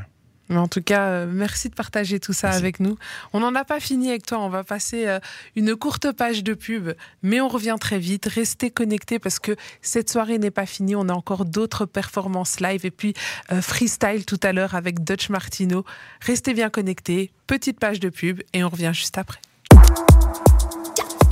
[SPEAKER 3] Mais en tout cas, euh, merci de partager tout ça
[SPEAKER 6] Merci.
[SPEAKER 3] avec nous. On n'en a pas fini avec toi. On va passer euh, une courte page de pub, mais on revient très vite. Restez connectés parce que cette soirée n'est pas finie. On a encore d'autres performances live et puis euh, freestyle tout à l'heure avec Dutch Martino. Restez bien connectés. Petite page de pub et on revient juste après.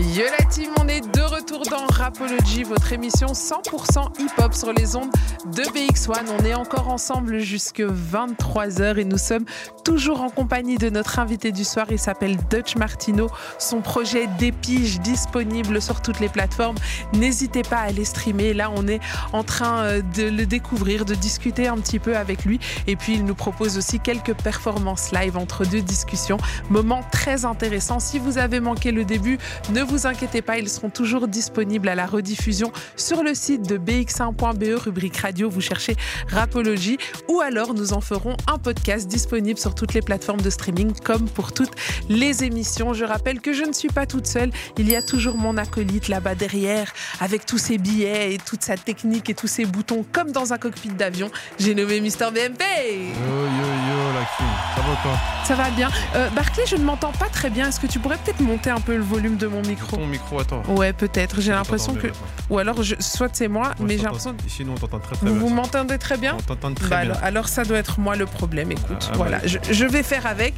[SPEAKER 3] Yo la team, on est de retour dans Rapology, votre émission 100% hip-hop sur les ondes de BX1. On est encore ensemble jusque 23h et nous sommes toujours en compagnie de notre invité du soir. Il s'appelle Dutch Martino. Son projet d'épige disponible sur toutes les plateformes. N'hésitez pas à aller streamer. Là, on est en train euh, de le découvrir, de discuter un petit peu avec lui. Et puis, il nous propose aussi quelques performances live entre deux discussions. Moment très intéressant. Si vous avez manqué le début, ne vous inquiétez pas, ils seront toujours disponibles à la rediffusion sur le site de bx1.be, rubrique radio, vous cherchez Rapology, ou alors nous en ferons un podcast disponible sur toutes les plateformes de streaming, comme pour toutes les émissions. Je rappelle que je ne suis pas toute seule, il y a toujours mon acolyte là-bas derrière, avec tous ses billets et toute sa technique et tous ses boutons, comme dans un cockpit d'avion. J'ai nommé Mister BMP.
[SPEAKER 4] Yo yo yo, la Hakim. Ça va quoi
[SPEAKER 3] Ça va bien. Euh, Barclay, je ne m'entends pas très bien. Est-ce que tu pourrais peut-être monter un peu le volume de mon micro?
[SPEAKER 4] Ton micro, attends.
[SPEAKER 3] Ouais, peut-être. J'ai l'impression que. Ou alors, je... soit c'est moi,
[SPEAKER 4] Moi,
[SPEAKER 3] mais j'ai l'impression.
[SPEAKER 4] Ici, nous, on t'entend très très
[SPEAKER 3] Vous
[SPEAKER 4] bien.
[SPEAKER 3] vous m'entendez très bien
[SPEAKER 4] On t'entend très
[SPEAKER 3] Bah
[SPEAKER 4] bien.
[SPEAKER 3] alors, alors ça doit être moi le problème, écoute.
[SPEAKER 4] Ah,
[SPEAKER 3] voilà,
[SPEAKER 4] bah.
[SPEAKER 3] je, je vais faire avec.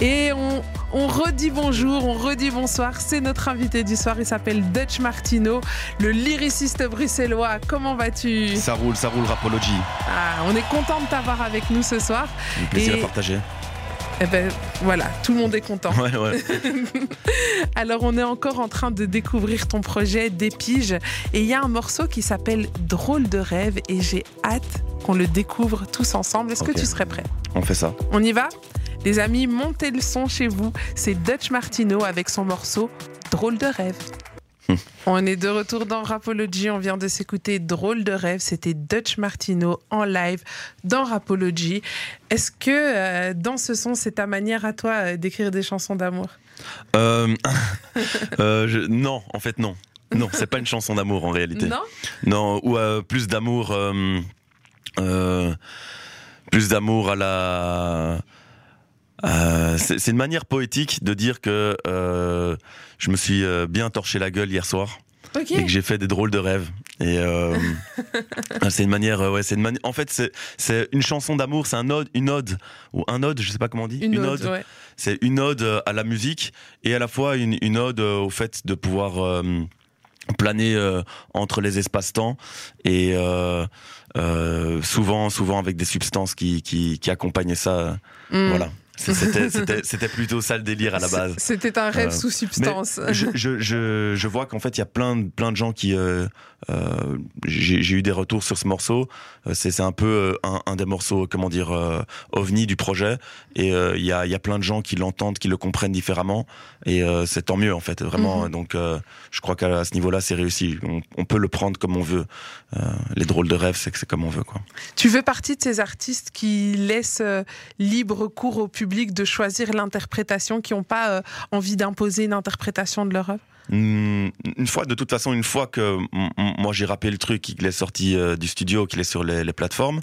[SPEAKER 3] Et on, on redit bonjour, on redit bonsoir. C'est notre invité du soir, il s'appelle Dutch Martino, le lyriciste bruxellois. Comment vas-tu?
[SPEAKER 6] Ça roule, ça roule, Rapology.
[SPEAKER 3] Ah, On est content de t'avoir avec nous ce soir.
[SPEAKER 6] Un plaisir
[SPEAKER 3] Et-
[SPEAKER 6] à partager.
[SPEAKER 3] Eh ben voilà, tout le monde est content.
[SPEAKER 6] Ouais, ouais.
[SPEAKER 3] Alors on est encore en train de découvrir ton projet des piges et il y a un morceau qui s'appelle Drôle de rêve et j'ai hâte qu'on le découvre tous ensemble. Est-ce que tu serais prêt?
[SPEAKER 6] On fait ça.
[SPEAKER 3] On y va? Les amis, montez le son chez vous. C'est Dutch Martino avec son morceau Drôle de rêve. On est de retour dans Rapology. On vient de s'écouter Drôle de rêve. C'était Dutch Martino en live dans Rapology. Est-ce que euh, dans ce son, c'est ta manière à toi euh, d'écrire des chansons d'amour?
[SPEAKER 6] Euh, je- non, en fait, non. Non, c'est pas une chanson d'amour en réalité.
[SPEAKER 3] Non?
[SPEAKER 6] Non, ou plus d'amour. plus d'amour à la. Euh, c'est une manière poétique de dire que euh, je me suis euh, bien torché la gueule hier soir
[SPEAKER 3] Ok.
[SPEAKER 6] et que j'ai fait des drôles de rêves. Et euh, c'est une manière, euh, ouais, c'est une manière. En fait, c'est c'est une chanson d'amour, c'est un ode, une ode ou un ode, je sais pas comment on dit.
[SPEAKER 3] Une, ode, ouais.
[SPEAKER 6] C'est une ode euh, à la musique et à la fois une, une ode au fait de pouvoir euh, planer euh, entre les espaces-temps et euh, euh, souvent, souvent avec des substances qui, qui, qui accompagnaient ça.
[SPEAKER 3] Mm.
[SPEAKER 6] Voilà. C'était, plutôt ça le délire à la base.
[SPEAKER 3] C'était un rêve
[SPEAKER 6] Euh,
[SPEAKER 3] sous substance.
[SPEAKER 6] Je, je, je, je vois qu'en fait, il y a plein, de- plein de gens qui. euh, euh, j'ai eu des retours sur ce morceau. C'est un peu un, un des morceaux, comment dire, ovni du projet. Et il y, a, y a plein de gens qui l'entendent, qui le comprennent différemment. Et c'est tant mieux, en fait, vraiment.
[SPEAKER 3] Mhm.
[SPEAKER 6] Donc, je crois qu'à ce niveau-là, c'est réussi. On, on peut le prendre comme on veut. Les drôles de rêve, c'est que c'est comme on veut, quoi.
[SPEAKER 3] Tu fais partie de ces artistes qui laissent libre cours au public de choisir l'interprétation, qui n'ont pas euh, envie d'imposer une interprétation de leur œuvre?
[SPEAKER 6] Hmm, Une fois, de toute façon, une fois que moi j'ai rappelé le truc, qu'il est sorti euh, du studio, qu'il est sur les, plateformes,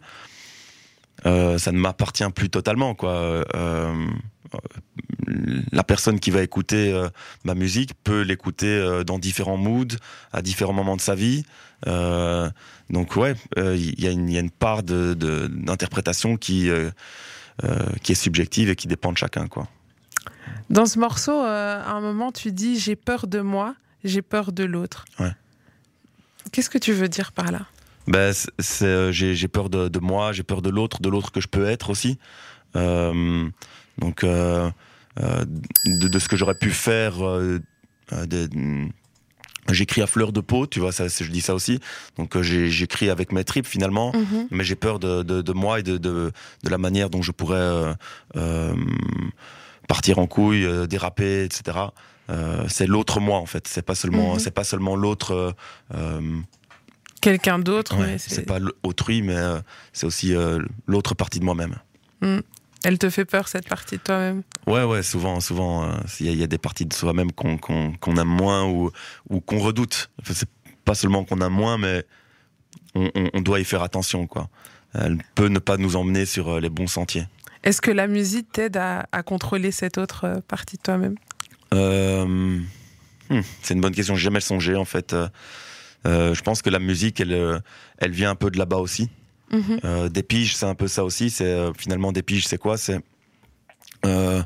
[SPEAKER 6] euh, ça ne m'appartient plus totalement, quoi. La personne qui va écouter ma musique peut l'écouter dans différents moods, à différents moments de sa vie. Donc ouais, il y, a une- part d'interprétation qui qui est subjective et qui dépend de chacun, quoi.
[SPEAKER 3] Dans ce morceau, euh, à un moment, tu dis J'ai peur de moi, j'ai peur de l'autre.
[SPEAKER 6] Ouais.
[SPEAKER 3] Qu'est-ce que tu veux dire par là?
[SPEAKER 6] Ben, euh, j'ai peur de, de moi, j'ai peur de l'autre, de l'autre que je peux être aussi. Euh, donc, euh, euh, de, de ce que j'aurais pu faire, euh, euh, j'écris à fleur de peau, tu vois, ça, je dis ça aussi. Donc, euh, j'écris avec mes tripes finalement,
[SPEAKER 3] Mhm.
[SPEAKER 6] mais j'ai peur de, de, de moi et de, de, de la manière dont je pourrais euh, euh, partir en couille, euh, déraper, etc. C'est l'autre moi en fait. C'est pas seulement,
[SPEAKER 3] Mhm.
[SPEAKER 6] c'est pas seulement l'autre.
[SPEAKER 3] Quelqu'un d'autre,
[SPEAKER 6] Ouais, c'est pas autrui, mais c'est aussi l'autre partie de moi-même.
[SPEAKER 3] Elle te fait peur, cette partie de toi-même?
[SPEAKER 6] Ouais, ouais, souvent, souvent, euh, il y, a- il y a des parties de soi-même qu'on aime moins ou, ou qu'on redoute. Enfin, c'est pas seulement qu'on aime moins, mais on, on- on doit y faire attention, quoi. Elle peut ne pas nous emmener sur euh, les bons sentiers.
[SPEAKER 3] Est-ce que la musique t'aide à, à contrôler cette autre euh, partie de toi-même?
[SPEAKER 6] Euh, hmm, c'est une bonne question. J'ai jamais songé, en fait. Euh, je pense que la musique, elle, elle vient un peu de là-bas aussi.
[SPEAKER 3] Mhm.
[SPEAKER 6] Euh, des piges, c'est un peu ça aussi. C'est euh, finalement des piges, c'est quoi? C'est euh,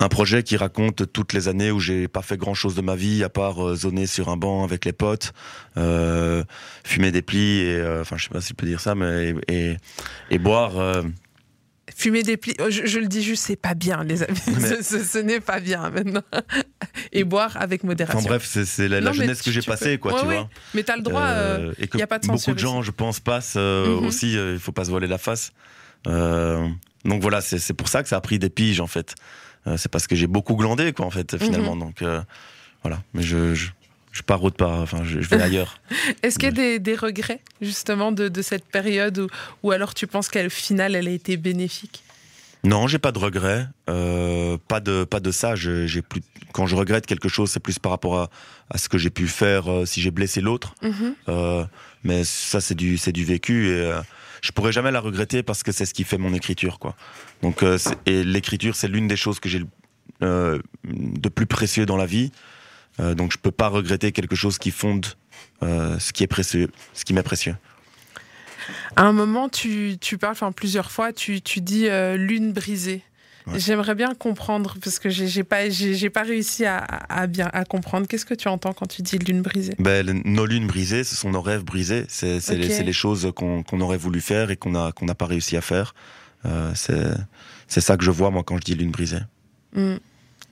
[SPEAKER 6] un projet qui raconte toutes les années où j'ai pas fait grand chose de ma vie à part zoner sur un banc avec les potes, fumer des plis et enfin je sais pas si peux dire ça, mais et boire. Euh,
[SPEAKER 3] Fumer des plis, oh, je, je le dis juste, c'est pas bien, les amis.
[SPEAKER 6] Mais-
[SPEAKER 3] Ce, ce- ce n'est pas bien maintenant. Et boire avec modération.
[SPEAKER 6] Enfin bref, c'est la, la
[SPEAKER 3] Non, mais
[SPEAKER 6] jeunesse
[SPEAKER 3] tu-
[SPEAKER 6] que j'ai passée,
[SPEAKER 3] peux-
[SPEAKER 6] quoi,
[SPEAKER 3] Ouais,
[SPEAKER 6] tu vois.
[SPEAKER 3] Mais t'as le droit. euh,
[SPEAKER 6] Euh, et que
[SPEAKER 3] y a pas de
[SPEAKER 6] beaucoup de gens, je pense, passent euh,
[SPEAKER 3] Mhm.
[SPEAKER 6] aussi. euh, il faut pas se voiler la face. Euh, donc voilà, c'est pour ça que ça a pris des piges en fait. Euh, c'est parce que j'ai beaucoup glandé quoi en fait finalement.
[SPEAKER 3] Mhm.
[SPEAKER 6] Donc euh, voilà, mais je je, je pars autre part. Enfin, je, je vais ailleurs.
[SPEAKER 3] Est-ce qu'il y a des, des regrets justement de, de cette période ou, ou alors tu penses qu'au final elle a été bénéfique?
[SPEAKER 6] Non, j'ai pas de regrets. Euh, pas de pas de ça. J'ai plus. Quand je regrette quelque chose, c'est plus par rapport à, à ce que j'ai pu faire euh, si j'ai blessé l'autre.
[SPEAKER 3] Mhm.
[SPEAKER 6] Euh, mais ça, c'est du, c'est du vécu. Et je pourrais jamais la regretter parce que c'est ce qui fait mon écriture, quoi. Donc, et l'écriture, c'est l'une des choses que j'ai de plus précieux dans la vie. Euh, donc, je peux pas regretter quelque chose qui fonde euh, ce qui est précieux, ce qui m'est précieux.
[SPEAKER 3] À un moment, tu, tu parles, enfin plusieurs fois, tu, tu dis euh, lune brisée.
[SPEAKER 6] Ouais.
[SPEAKER 3] J'aimerais bien comprendre parce que j'ai pas, j'ai pas réussi à, à bien à comprendre. Qu'est-ce que tu entends quand tu dis lune brisée?
[SPEAKER 6] Ben, le- nos lunes brisées, ce sont nos rêves brisés. C'est c'est les, choses qu'on aurait voulu faire et qu'on a qu'on n'a pas réussi à faire. C'est c'est ça que je vois moi quand je dis lune brisée.
[SPEAKER 3] Hmm.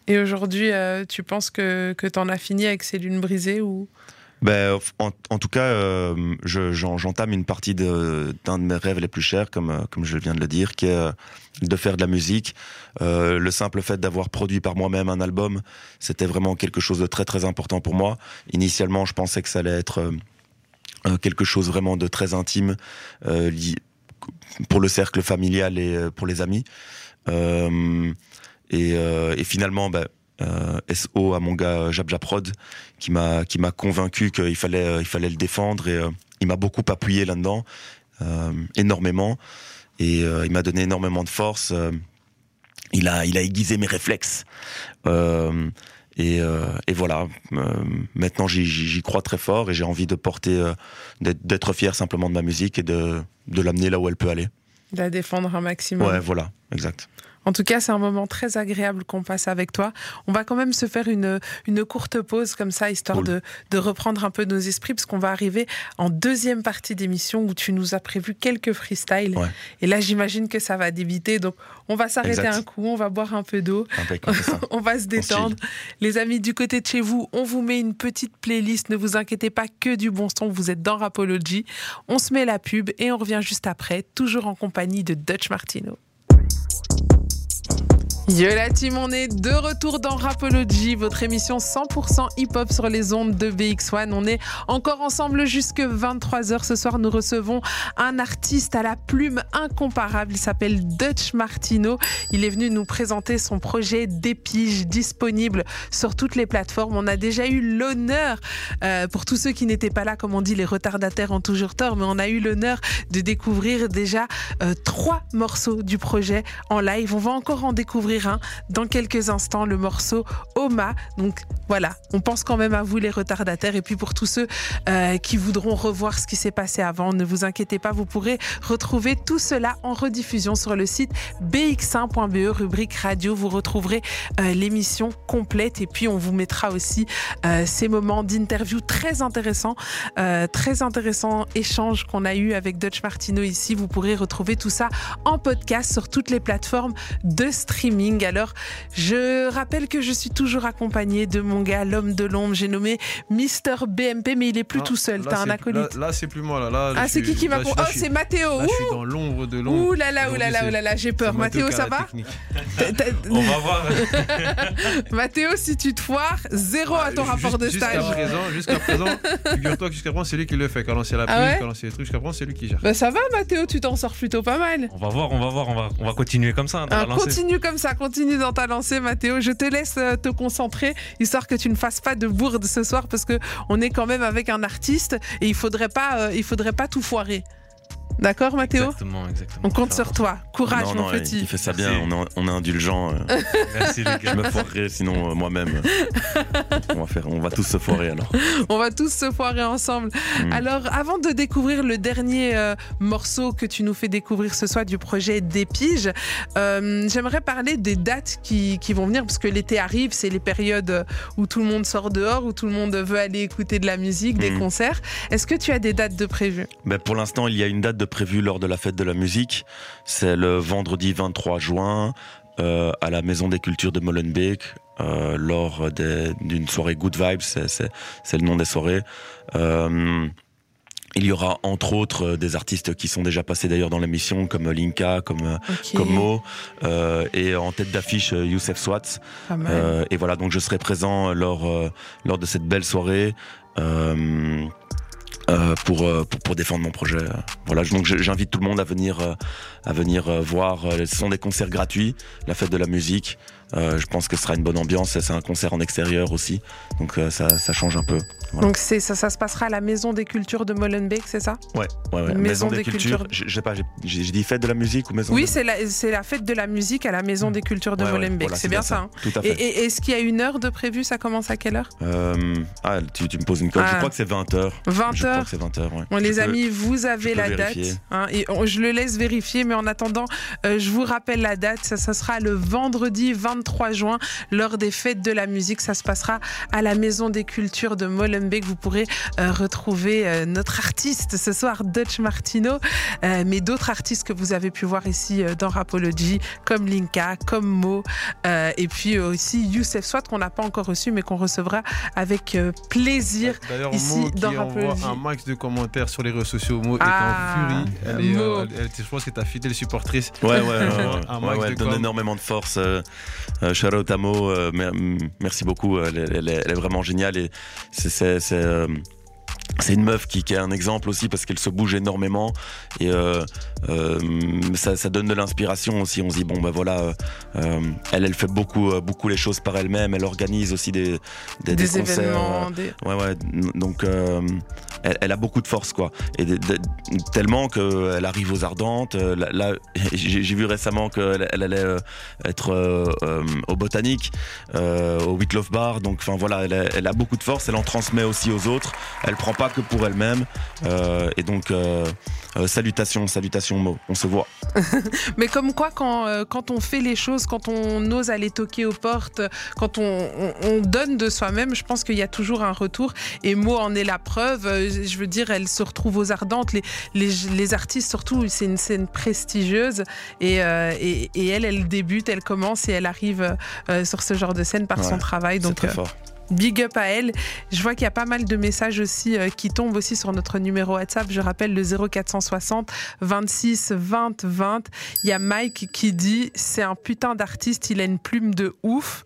[SPEAKER 3] Et aujourd'hui, euh, tu penses que, que tu en as fini avec ces lunes brisées ou?
[SPEAKER 6] Ben, en, tout cas, euh, je- j'en- j'entame une partie d'un de, mes rêves les plus chers, comme, euh, comme je viens de le dire, qui est euh, de faire de la musique. Le simple fait d'avoir produit par moi-même un album, c'était vraiment quelque chose de très très important pour moi. Initialement, je pensais que ça allait être quelque chose vraiment de très intime pour le cercle familial et pour les amis. Et, euh, et finalement, ben, euh, SO à mon gars Jabja Prod qui m'a qui m'a convaincu qu'il fallait euh, il fallait le défendre et euh, il m'a beaucoup appuyé là-dedans euh, énormément. Et euh, il m'a donné énormément de force euh, il a il a aiguisé mes réflexes Euh, et, euh, et voilà Euh, maintenant j'y- crois très fort et j'ai envie de porter euh, d'être d'être fier simplement de ma musique et de de l'amener là où elle peut aller.
[SPEAKER 3] De la défendre un maximum.
[SPEAKER 6] Ouais voilà exact
[SPEAKER 3] En tout cas, c'est un moment très agréable qu'on passe avec toi. On va quand même se faire une, une courte pause comme ça, histoire
[SPEAKER 6] Cool.
[SPEAKER 3] de, de reprendre un peu nos esprits, parce qu'on va arriver en deuxième partie d'émission où tu nous as prévu quelques freestyles.
[SPEAKER 6] Ouais.
[SPEAKER 3] Et là, j'imagine que ça va débiter. Donc, on va s'arrêter un coup, on va boire un peu d'eau, on va se détendre. Les amis, du côté de chez vous, on vous met une petite playlist. Ne vous inquiétez pas, que du bon son. Vous êtes dans Rapology. On se met la pub et on revient juste après, toujours en compagnie de Dutch Martino. Yo la team, on est de retour dans Rapology, votre émission 100% hip-hop sur les ondes de BX1. On est encore ensemble jusque 23h. Ce soir, nous recevons un artiste à la plume incomparable. Il s'appelle Dutch Martino. Il est venu nous présenter son projet d'épige disponible sur toutes les plateformes. On a déjà eu l'honneur, euh, pour tous ceux qui n'étaient pas là, comme on dit, les retardataires ont toujours tort, mais on a eu l'honneur de découvrir déjà euh, trois morceaux du projet en live. On va encore en découvrir dans quelques instants, le morceau Oma. Donc voilà, on pense quand même à vous les retardataires. Et puis pour tous ceux euh, qui voudront revoir ce qui s'est passé avant, ne vous inquiétez pas, vous pourrez retrouver tout cela en rediffusion sur le site bx1.be, E, rubrique radio. Vous retrouverez euh, l'émission complète et puis on vous mettra aussi euh, ces moments d'interview très intéressants, très intéressants échanges qu'on a eu avec Dutch Martino ici. Vous pourrez retrouver tout ça en podcast sur toutes les plateformes de streaming. Alors, je rappelle que je suis toujours accompagnée de mon gars, l'homme de l'ombre. J'ai nommé Mister BMP, mais il est plus
[SPEAKER 4] Ah,
[SPEAKER 3] tout seul. T'as un acolyte.
[SPEAKER 4] Là, là, c'est plus moi. Là, là,
[SPEAKER 3] ah, c'est qui qui m'a Oh, c'est Mathéo.
[SPEAKER 4] Là, je suis dans l'ombre de l'ombre.
[SPEAKER 3] Ouh là là, ouh là là, ouh là là, j'ai peur. Mathéo, ça va
[SPEAKER 5] On va voir.
[SPEAKER 3] Mathéo, si tu te foires, zéro à ton rapport de
[SPEAKER 4] Jusqu'à
[SPEAKER 3] stage.
[SPEAKER 4] présent, jusqu'à présent, figure-toi que jusqu'à présent, c'est lui qui le fait. Quand lancer la
[SPEAKER 3] Ah
[SPEAKER 4] pluie,
[SPEAKER 3] ouais
[SPEAKER 4] quand lancer les trucs, jusqu'à présent, c'est lui qui gère.
[SPEAKER 3] Bah, ça va, Mathéo, tu t'en sors plutôt pas mal.
[SPEAKER 5] On va voir, on va voir, on va, on va continuer comme ça. hein,
[SPEAKER 3] continue comme ça, continue dans ta lancée, Mathéo. Je te laisse euh, te concentrer, histoire que tu ne fasses pas de bourde ce soir, parce que on est quand même avec un artiste et il faudrait pas, euh, il faudrait pas tout foirer. D'accord, Mathéo
[SPEAKER 5] Exactement, exactement.
[SPEAKER 3] On compte sur toi. Courage,
[SPEAKER 6] non,
[SPEAKER 3] mon
[SPEAKER 6] non,
[SPEAKER 3] petit.
[SPEAKER 6] il fait ça bien, on est, on est indulgent. euh.
[SPEAKER 5] Merci les
[SPEAKER 6] Je me foirerai sinon euh, moi-même. on va faire, on va tous se foirer alors.
[SPEAKER 3] On va tous se foirer ensemble.
[SPEAKER 6] Mm.
[SPEAKER 3] Alors, avant de découvrir le dernier euh, morceau que tu nous fais découvrir ce soir du projet Dépige, euh, j'aimerais parler des dates qui, qui vont venir, parce que l'été arrive, c'est les périodes où tout le monde sort dehors, où tout le monde veut aller écouter de la musique, des
[SPEAKER 6] Mm.
[SPEAKER 3] concerts. Est-ce que tu as des dates de prévues?
[SPEAKER 6] Ben, pour l'instant, il y a une date de prévue lors de la fête de la musique. C'est le vendredi 23 juin euh, à la Maison des Cultures de Molenbeek. euh, lors d'une soirée Good Vibes, c'est- le nom des soirées. Euh, il y aura entre autres des artistes qui sont déjà passés d'ailleurs dans l'émission, comme Linka, comme,
[SPEAKER 3] Ok,
[SPEAKER 6] comme Mo, euh, et en tête d'affiche Youssef Swat.
[SPEAKER 3] pas mal.
[SPEAKER 6] Euh, et voilà, donc je serai présent lors, lors de cette belle soirée. Euh, euh, pour, pour défendre mon projet. Voilà, donc j'invite tout le monde à venir euh, à venir voir. Ce sont des concerts gratuits, la fête de la musique. Euh, je pense que ce sera une bonne ambiance. C'est un concert en extérieur aussi, donc euh, ça, ça change un peu. Voilà.
[SPEAKER 3] Donc c'est ça, ça se passera à la Maison des Cultures de Molenbeek, c'est ça?
[SPEAKER 6] Ouais, ouais, ouais.
[SPEAKER 3] Maison
[SPEAKER 6] Maison, des,
[SPEAKER 3] des
[SPEAKER 6] cultures.
[SPEAKER 3] cultures.
[SPEAKER 6] Je je sais pas, j'ai- dit fête de la musique ou maison
[SPEAKER 3] Oui,
[SPEAKER 6] de...
[SPEAKER 3] c'est la, c'est la fête de la musique à la Maison des Cultures de
[SPEAKER 6] Ouais, ouais,
[SPEAKER 3] Molenbeek.
[SPEAKER 6] voilà,
[SPEAKER 3] c'est bien ça. hein
[SPEAKER 6] Tout à
[SPEAKER 3] Et,
[SPEAKER 6] fait.
[SPEAKER 3] et- est-ce qu'il y a une heure de prévu? Ça commence à quelle heure?
[SPEAKER 6] Euh, ah, tu, tu me poses une colle.
[SPEAKER 3] Ah.
[SPEAKER 6] Je crois que c'est 20h.
[SPEAKER 3] 20
[SPEAKER 6] Je crois
[SPEAKER 3] heures
[SPEAKER 6] que c'est 20h, ouais.
[SPEAKER 3] Bon, les
[SPEAKER 6] peux-
[SPEAKER 3] amis, vous avez la date. hein, et on- je le laisse vérifier, mais en attendant, euh, je vous rappelle la date. Ça, ça sera le vendredi 23 juin, lors des fêtes de la musique. Ça se passera à la Maison des Cultures de Molenbeek. Vous pourrez euh, retrouver euh, notre artiste ce soir, Dutch Martino, euh, mais d'autres artistes que vous avez pu voir ici euh, dans Rapology, comme Linka, comme Mo, euh, et puis aussi Youssef Swat, qu'on n'a pas encore reçu, mais qu'on recevra avec euh, plaisir.
[SPEAKER 4] D'ailleurs,
[SPEAKER 3] ici,
[SPEAKER 4] Mo qui
[SPEAKER 3] dans
[SPEAKER 4] envoie
[SPEAKER 3] Rapology.
[SPEAKER 4] un max de commentaires sur les réseaux sociaux. Mo
[SPEAKER 3] Ah,
[SPEAKER 4] est en furie. Elle est,
[SPEAKER 3] Mo.
[SPEAKER 4] euh, elle- elle- je pense que ta fidèle supportrice.
[SPEAKER 6] Ouais, ouais, ouais, ouais, ouais,
[SPEAKER 4] de
[SPEAKER 6] donne
[SPEAKER 4] com.
[SPEAKER 6] énormément de force. Euh, euh, shout out à Mo, euh, mer- merci beaucoup. Elle, est- elle est, vraiment géniale et c'est c'est une meuf qui, qui est un exemple aussi parce qu'elle se bouge énormément et euh, euh, ça, ça donne de l'inspiration aussi. On se dit bon bah voilà, euh, elle elle fait beaucoup beaucoup les choses par elle-même. Elle organise aussi des des,
[SPEAKER 3] Des,
[SPEAKER 6] des concerts,
[SPEAKER 3] événements, des...
[SPEAKER 6] Ouais, ouais. Donc, elle, elle a beaucoup de force, quoi. Et de- de- tellement qu'elle arrive aux Ardentes. Là, là, j'ai vu récemment qu'elle elle allait être au Botanique, au Whitlof Bar. Donc, enfin voilà, elle a, elle a beaucoup de force. Elle en transmet aussi aux autres. Elle prend pas que pour elle-même. Euh, et donc, euh, euh, salutations, salutations, Mo. On se voit.
[SPEAKER 3] Mais comme quoi, quand, euh, quand on fait les choses, quand on ose aller toquer aux portes, quand on, on- on donne de soi-même, je pense qu'il y a toujours un retour. Et Mo en est la preuve. Je veux dire, elle se retrouve aux Ardentes. Les, les, les artistes, surtout, c'est une scène prestigieuse. Et, et, et elle, elle débute, elle commence et elle arrive sur ce genre de scène par
[SPEAKER 6] Ouais,
[SPEAKER 3] son travail. Donc,
[SPEAKER 6] très fort.
[SPEAKER 3] Big up à elle. Je vois qu'il y a pas mal de messages aussi euh, qui tombent aussi sur notre numéro WhatsApp. Je rappelle le 0460 26 20 20. Il y a Mike qui dit c'est un putain d'artiste, il a une plume de ouf.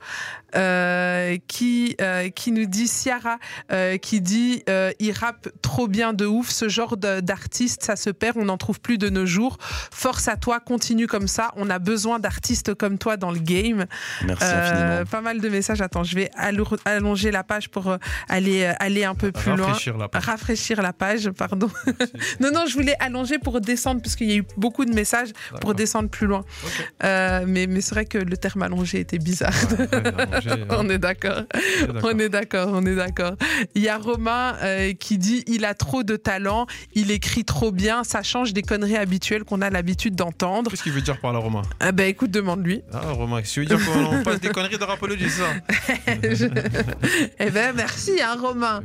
[SPEAKER 3] Euh, qui euh, qui nous dit Ciara euh, qui dit euh, il rappe trop bien de ouf. Ce genre d'artiste ça se perd, on n'en trouve plus de nos jours. Force à toi, continue comme ça. On a besoin d'artistes comme toi dans le game.
[SPEAKER 6] Merci
[SPEAKER 3] Euh,
[SPEAKER 6] infiniment.
[SPEAKER 3] pas mal de messages. Attends, je vais allo- allonger la page pour aller, aller un peu plus loin.
[SPEAKER 4] Rafraîchir la page.
[SPEAKER 3] Rafraîchir la page, pardon. non, non, je voulais allonger pour descendre, parce qu'il y a eu beaucoup de messages pour descendre plus loin.
[SPEAKER 4] Ok.
[SPEAKER 3] Euh, mais mais c'est vrai que le terme allongé était bizarre.
[SPEAKER 4] Ouais, ouais, hein.
[SPEAKER 3] on est d'accord. On est d'accord, on est d'accord. Il y a Romain euh, qui dit il a trop de talent, il écrit trop bien, ça change des conneries habituelles qu'on a l'habitude d'entendre.
[SPEAKER 4] Qu'est-ce qu'il veut dire par là, Romain?
[SPEAKER 3] Ah ben écoute, demande-lui.
[SPEAKER 4] Ah, Romain, qu'est-ce que tu veux dire qu'on passe des conneries de rapologie, ça?
[SPEAKER 3] Je- eh ben merci, hein, Romain.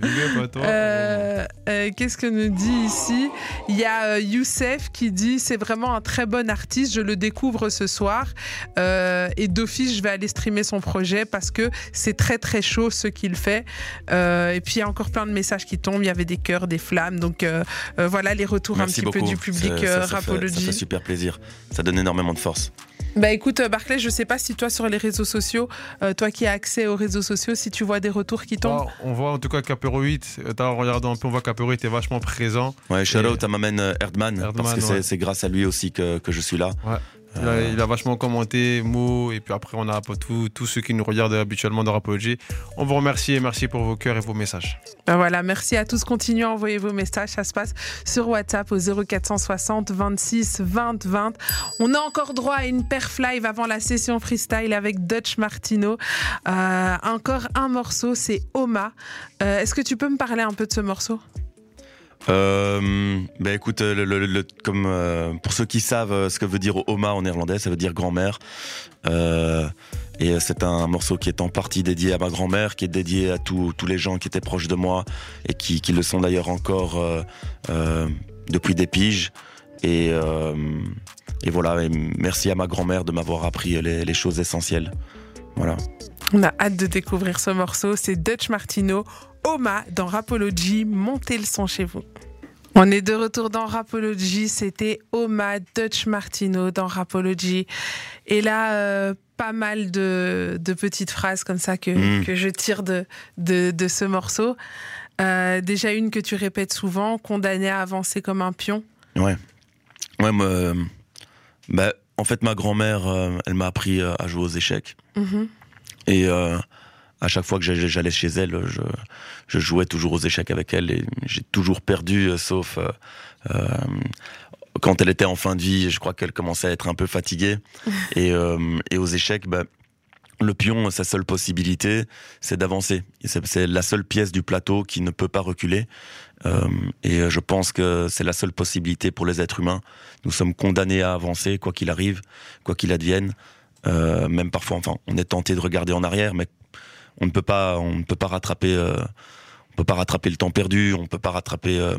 [SPEAKER 3] Euh, euh, Qu'est-ce que nous dit ici? Il y a euh, Youssef qui dit c'est vraiment un très bon artiste, je le découvre ce soir Euh, et d'office je vais aller streamer son projet parce que c'est très très chaud ce qu'il fait. Euh, et puis il y a encore plein de messages qui tombent, il y avait des cœurs, des flammes, donc euh, euh, voilà les retours
[SPEAKER 6] Merci
[SPEAKER 3] un petit
[SPEAKER 6] beaucoup.
[SPEAKER 3] peu du public
[SPEAKER 6] Ça- ça, ça fait, ça fait super plaisir. Ça donne énormément de force.
[SPEAKER 3] Bah écoute Barclay, je sais pas si toi sur les réseaux sociaux, euh, toi qui as accès aux réseaux sociaux, si tu vois des retours qui tombent.
[SPEAKER 4] Bon, on voit en tout cas Capero 8. euh, t'as- En regardant un peu, on voit Capero 8 est vachement présent.
[SPEAKER 6] Ouais, shout out à ma main Erdman,
[SPEAKER 4] Erdman,
[SPEAKER 6] parce que c'est-
[SPEAKER 4] ouais.
[SPEAKER 6] c'est grâce à lui aussi que, que je suis là.
[SPEAKER 4] Il a, vachement commenté, mots, et puis après, on a pas tout- tous ceux qui nous regardent habituellement dans Rapology. On vous remercie et merci pour vos cœurs et vos messages.
[SPEAKER 3] Ben voilà, merci à tous. Continuez à envoyer vos messages. Ça se passe sur WhatsApp au 0460 26 20 20. On a encore droit à une perf live avant la session freestyle avec Dutch Martino. Euh, encore un morceau, c'est Oma. Euh, Est-ce que tu peux me parler un peu de ce morceau?
[SPEAKER 6] Euh, ben écoute, euh, comme euh, pour ceux qui savent euh, ce que veut dire Oma en néerlandais, ça veut dire grand-mère. Euh, et c'est un morceau qui est en partie dédié à ma grand-mère, qui est dédié à tous les gens qui étaient proches de moi et qui, le sont d'ailleurs encore depuis des piges. Et, et voilà, merci à ma grand-mère de m'avoir appris les, les choses essentielles. Voilà.
[SPEAKER 3] On a hâte de découvrir ce morceau. C'est Dutch Martino, Oma dans Rapology. Montez le son chez vous. On est de retour dans Rapology. C'était Oma Dutch Martino dans Rapology. Et là, euh, pas mal de, de petites phrases comme ça que,
[SPEAKER 6] Mm.
[SPEAKER 3] que je tire de, de, de ce morceau. Euh, déjà une que tu répètes souvent, condamné à avancer comme un pion.
[SPEAKER 6] Ouais. Ouais, moi, euh, bah, en fait, ma grand-mère, elle m'a appris à jouer aux échecs.
[SPEAKER 3] Mhm.
[SPEAKER 6] Et euh, à chaque fois que j'allais chez elle, je, je jouais toujours aux échecs avec elle et j'ai toujours perdu, euh, sauf euh, euh, quand elle était en fin de vie. Je crois qu'elle commençait à être un peu fatiguée. et, euh, et aux échecs, bah, le pion, sa seule possibilité, c'est d'avancer. C'est c'est la seule pièce du plateau qui ne peut pas reculer. Euh, et je pense que c'est la seule possibilité pour les êtres humains. Nous sommes condamnés à avancer, quoi qu'il arrive, quoi qu'il advienne. Euh, même parfois, enfin, on est tenté de regarder en arrière, mais on ne peut pas, on ne peut pas rattraper, euh, on peut pas rattraper le temps perdu, on ne peut pas rattraper euh,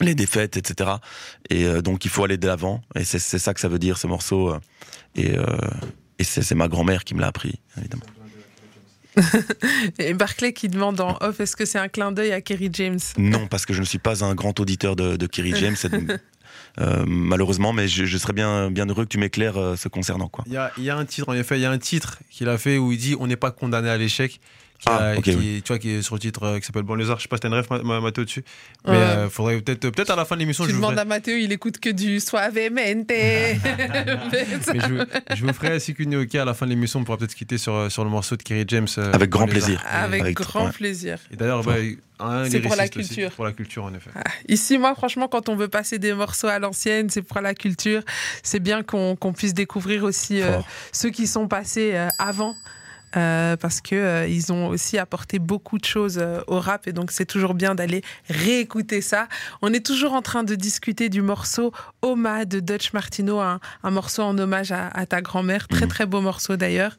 [SPEAKER 6] les défaites, etc. Et euh, donc, il faut aller de l'avant. Et c'est ça que ça veut dire ce morceau. et et c'est ma grand-mère qui me l'a appris, évidemment.
[SPEAKER 3] Et Barclay qui demande en off est-ce que c'est un clin d'œil à Kerry James?
[SPEAKER 6] Non, parce que je ne suis pas un grand auditeur de, de Kerry James, euh, malheureusement, mais je, serais bien, bien heureux que tu m'éclaires euh, ce concernant.
[SPEAKER 4] Il y a, y a un titre, en effet, il y a un titre qu'il a fait où il dit On n'est pas condamné à l'échec. Qui,
[SPEAKER 6] Ah,
[SPEAKER 4] a-
[SPEAKER 6] ok,
[SPEAKER 4] qui-
[SPEAKER 6] oui.
[SPEAKER 4] Tu vois, qui est sur le titre euh, qui s'appelle Banlieusard. Je sais pas si t'as une rêve, Ma- Ma- Mathéo, dessus. Mais
[SPEAKER 3] Ouais.
[SPEAKER 4] euh, faudrait peut-être peut-être à la fin de l'émission,
[SPEAKER 3] Tu
[SPEAKER 4] je
[SPEAKER 3] demandes
[SPEAKER 4] ferai.
[SPEAKER 3] à Mathéo, il écoute que du suavemente. Mais
[SPEAKER 4] je, vous- je vous ferai, si qu'une à la fin de l'émission, on pourra peut-être se quitter sur, euh, sur le morceau de Kerry James. euh,
[SPEAKER 6] Avec grand plaisir.
[SPEAKER 3] Avec,
[SPEAKER 6] Avec-
[SPEAKER 3] grand
[SPEAKER 6] ouais.
[SPEAKER 3] plaisir.
[SPEAKER 4] Et d'ailleurs, bah,
[SPEAKER 3] C'est pour la
[SPEAKER 4] lyriciste aussi,
[SPEAKER 3] culture.
[SPEAKER 4] Pour la culture, en effet.
[SPEAKER 3] Ah, Ici, moi, franchement, quand on veut passer des morceaux à l'ancienne, c'est pour la culture. C'est bien qu'on qu'on puisse découvrir aussi euh, ceux qui sont passés euh, avant. Euh, parce que euh, ils ont aussi apporté beaucoup de choses euh, au rap et donc c'est toujours bien d'aller réécouter ça. On est toujours en train de discuter du morceau Oma de Dutch Martino, un, un morceau en hommage à, à ta grand-mère, très
[SPEAKER 6] Mhm.
[SPEAKER 3] très beau morceau d'ailleurs.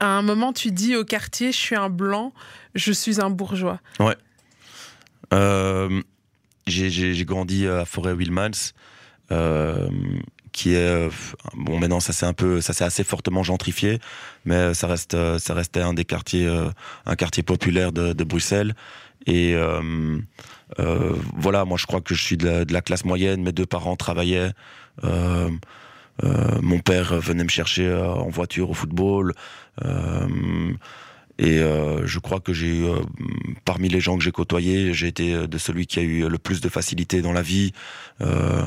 [SPEAKER 3] À un moment, tu dis au quartier, je suis un blanc, je suis un bourgeois.
[SPEAKER 6] Euh, j'ai- grandi à Forêt-Wilmans, qui est euh, bon maintenant ça s'est un peu ça assez fortement gentrifié, mais ça reste euh, ça restait un des quartiers euh, un quartier populaire de, Bruxelles et euh, euh, voilà moi je crois que je suis de la, classe moyenne, mes deux parents travaillaient. Euh, euh, mon père venait me chercher euh, en voiture au football. Euh, et euh, je crois que j'ai, euh, parmi les gens que j'ai côtoyés, j'ai été euh, de celui qui a eu le plus de facilité dans la vie. Euh,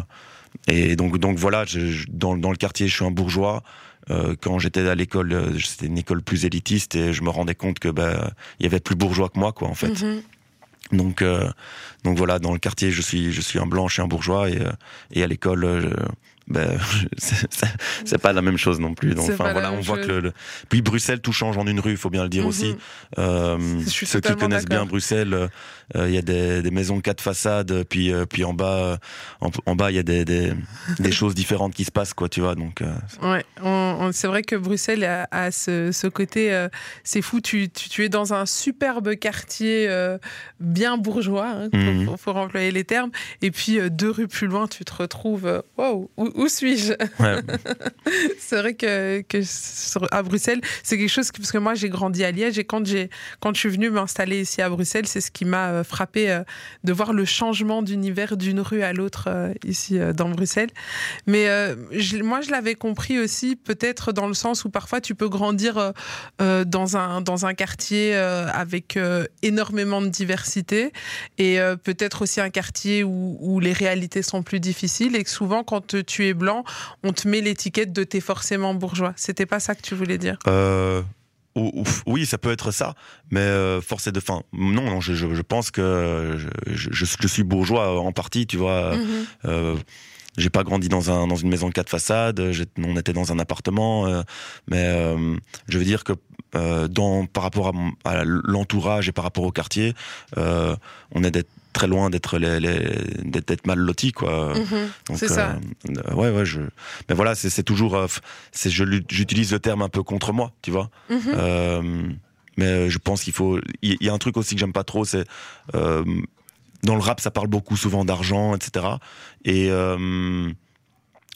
[SPEAKER 6] et donc, donc voilà, je- je- dans, dans le quartier, je suis un bourgeois. Euh, quand j'étais à l'école, euh, c'était une école plus élitiste et je me rendais compte que ben il y avait plus bourgeois que moi, quoi, en fait.
[SPEAKER 3] Mhm.
[SPEAKER 6] Donc, euh, donc voilà, dans le quartier, je suis, je suis un blanc, je suis un bourgeois, et, euh, et à l'école, ben, c'est- c'est c'est pas la même chose non plus. Donc, enfin voilà, on voit
[SPEAKER 3] chose.
[SPEAKER 6] que le, le- puis Bruxelles, tout change en une rue, il faut bien le dire
[SPEAKER 3] Mhm.
[SPEAKER 6] aussi. Euh, ceux qui connaissent bien. Bruxelles, il y a des, des maisons de quatre façades, puis euh, puis en bas, euh, en, en bas, il y a des, des, des choses différentes qui se passent, quoi, tu vois. Donc, euh,
[SPEAKER 3] Ouais, on- on- c'est vrai que Bruxelles a, a ce, ce côté, euh, c'est fou, tu, tu, tu es dans un superbe quartier euh, bien bourgeois, hein, pour,
[SPEAKER 6] Mhm.
[SPEAKER 3] pour- pour employer les termes, et puis euh, deux rues plus loin, tu te retrouves, euh, wow, où, où suis-je?
[SPEAKER 6] Ouais,
[SPEAKER 3] C'est vrai que, que à Bruxelles, c'est quelque chose que, parce que moi j'ai grandi à Liège et quand j'ai quand je suis venue m'installer ici à Bruxelles, c'est ce qui m'a euh, frappé euh, de voir le changement d'univers d'une rue à l'autre euh, ici dans Bruxelles. Mais moi je l'avais compris aussi peut-être dans le sens où parfois tu peux grandir dans un dans un quartier avec énormément de diversité et peut-être aussi un quartier où, où les réalités sont plus difficiles et que souvent quand tu es blanc on te met l'étiquette de t'es forcément bourgeois. C'était pas ça que tu voulais dire?
[SPEAKER 6] Oui, ça peut être ça, mais euh, force est de fin. Non, non, je, je, je pense que je, je, je suis bourgeois euh, en partie, tu vois.
[SPEAKER 3] Mhm.
[SPEAKER 6] Euh, j'ai pas grandi dans un dans une maison de quatre façades. j'ai- On était dans un appartement, euh, mais euh, je veux dire que euh, dans par rapport à, à l'entourage et par rapport au quartier, euh, on est d'être très loin d'être les, les d'être mal lotis quoi.
[SPEAKER 3] Mhm.
[SPEAKER 6] Donc,
[SPEAKER 3] C'est ça.
[SPEAKER 6] euh, ouais, ouais, je. Mais voilà, c'est c'est toujours. euh, c'est je j'utilise le terme un peu contre moi, tu vois.
[SPEAKER 3] Mhm.
[SPEAKER 6] Euh, mais je pense qu'il faut. Il y, y a un truc aussi que j'aime pas trop, c'est euh, dans le rap, ça parle beaucoup souvent d'argent, etc. Et euh,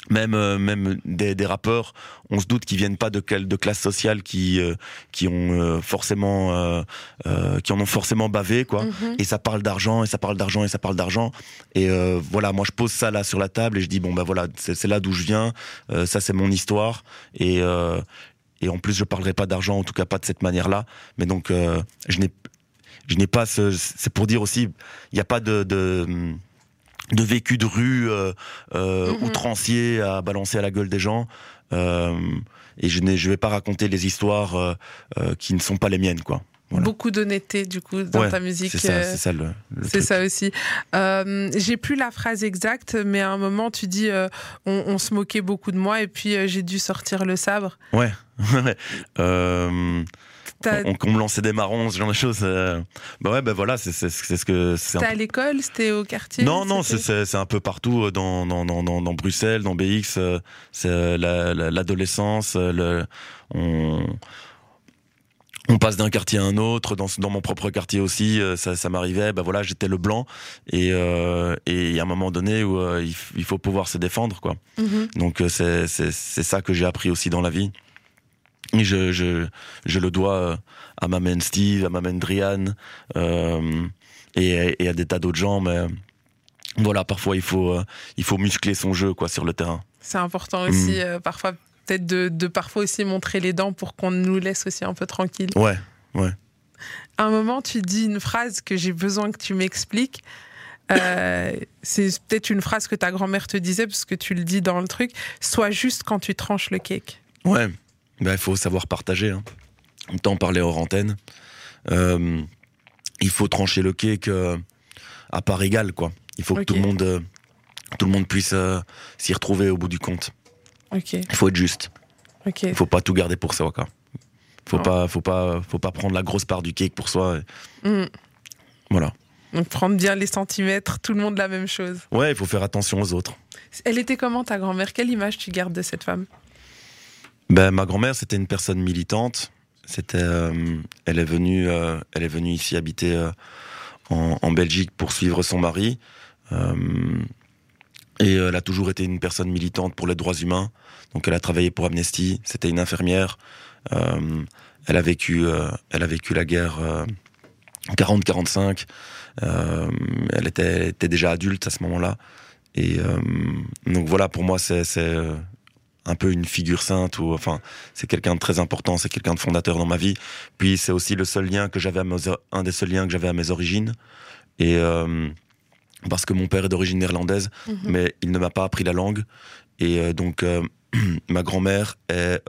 [SPEAKER 6] même euh, même des, des rappeurs, on se doute qu'ils viennent pas de quelle de classe sociale qui euh, qui ont euh, forcément euh, euh, qui en ont forcément bavé quoi.
[SPEAKER 3] Mhm.
[SPEAKER 6] Et ça parle d'argent, et ça parle d'argent, et ça parle d'argent. Et euh, voilà, moi je pose ça là sur la table et je dis bon bah voilà, c'est là d'où je viens, euh, ça c'est mon histoire. Et euh, et en plus je parlerai pas d'argent, en tout cas pas de cette manière-là. Mais donc euh, je n'ai je n'ai pas ce, c'est pour dire aussi, il n'y a pas de, de de vécu de rue euh, euh, outrancier à balancer à la gueule des gens. Euh, et je ne je vais pas raconter les histoires euh, qui ne sont pas les miennes, quoi. Voilà.
[SPEAKER 3] Beaucoup d'honnêteté, du coup, dans
[SPEAKER 6] Ouais,
[SPEAKER 3] ta musique.
[SPEAKER 6] C'est ça, c'est ça le, le
[SPEAKER 3] C'est ça aussi. Euh, j'ai plus la phrase exacte, mais à un moment, tu dis euh, on, on se moquait beaucoup de moi et puis euh, j'ai dû sortir le sabre.
[SPEAKER 6] Ouais. on, on me lançait des marrons, ce genre de choses. euh, Bah ouais, bah voilà, c'est ce que un
[SPEAKER 3] C'était à l'école C'était au quartier
[SPEAKER 6] Non, non, c'est- un peu partout euh, dans, dans, dans, dans, Bruxelles, dans BX. euh, C'est la- la- l'adolescence. le- on, on passe d'un quartier à un autre. Dans, dans mon propre quartier aussi, ça, ça m'arrivait. Ben voilà, j'étais le blanc. Et euh, et il y a un moment donné où euh, il, faut pouvoir se défendre, quoi. Donc euh, c'est c'est c'est ça que j'ai appris aussi dans la vie. Et je, je, je le dois euh, à ma main Steve, à ma main Drian, euh, et, et à des tas d'autres gens. Mais voilà, parfois il faut, euh, il faut muscler son jeu quoi sur le terrain.
[SPEAKER 3] C'est important aussi,
[SPEAKER 6] Mm.
[SPEAKER 3] euh, parfois, peut-être de, de parfois aussi montrer les dents pour qu'on nous laisse aussi un peu tranquille.
[SPEAKER 6] Ouais,
[SPEAKER 3] À un moment, tu dis une phrase que j'ai besoin que tu m'expliques. Euh, c'est peut-être une phrase que ta grand-mère te disait, parce que tu le dis dans le truc. Sois juste quand tu tranches le cake.
[SPEAKER 6] ouais. Ben, il faut savoir partager. Hein. On t'en parlait hors antenne. Euh, il faut trancher le cake euh, à part égale, quoi. Il faut que tout le monde, euh, tout le monde puisse euh, s'y retrouver au bout du compte.
[SPEAKER 3] Ok,
[SPEAKER 6] Il faut être juste. Il faut pas tout garder pour soi, quoi. Faut
[SPEAKER 3] Non.
[SPEAKER 6] pas, faut pas, faut pas prendre la grosse part du cake pour soi. et
[SPEAKER 3] Mm.
[SPEAKER 6] Voilà.
[SPEAKER 3] Donc prendre bien les centimètres, tout le monde la même chose.
[SPEAKER 6] Ouais, il faut faire attention aux autres.
[SPEAKER 3] Elle était comment ta grand-mère? Quelle image tu gardes de cette femme?
[SPEAKER 6] Ben, ma grand-mère, c'était une personne militante. C'était, euh, elle est venue, euh, elle est venue ici habiter euh, en, en Belgique pour suivre son mari. Euh, et elle a toujours été une personne militante pour les droits humains. Donc, elle a travaillé pour Amnesty. C'était une infirmière. Euh, elle a vécu, euh, elle a vécu la guerre euh, 40-45. Euh, elle était, était déjà adulte à ce moment-là. Et euh, donc voilà, pour moi, c'est euh, un peu une figure sainte ou enfin c'est quelqu'un de très important, c'est quelqu'un de fondateur dans ma vie. Puis c'est aussi le seul lien que j'avais à mes, un des seuls liens que j'avais à mes origines et euh, parce que mon père est d'origine néerlandaise,
[SPEAKER 3] Mhm.
[SPEAKER 6] mais il ne m'a pas appris la langue et euh, donc euh, ma grand-mère est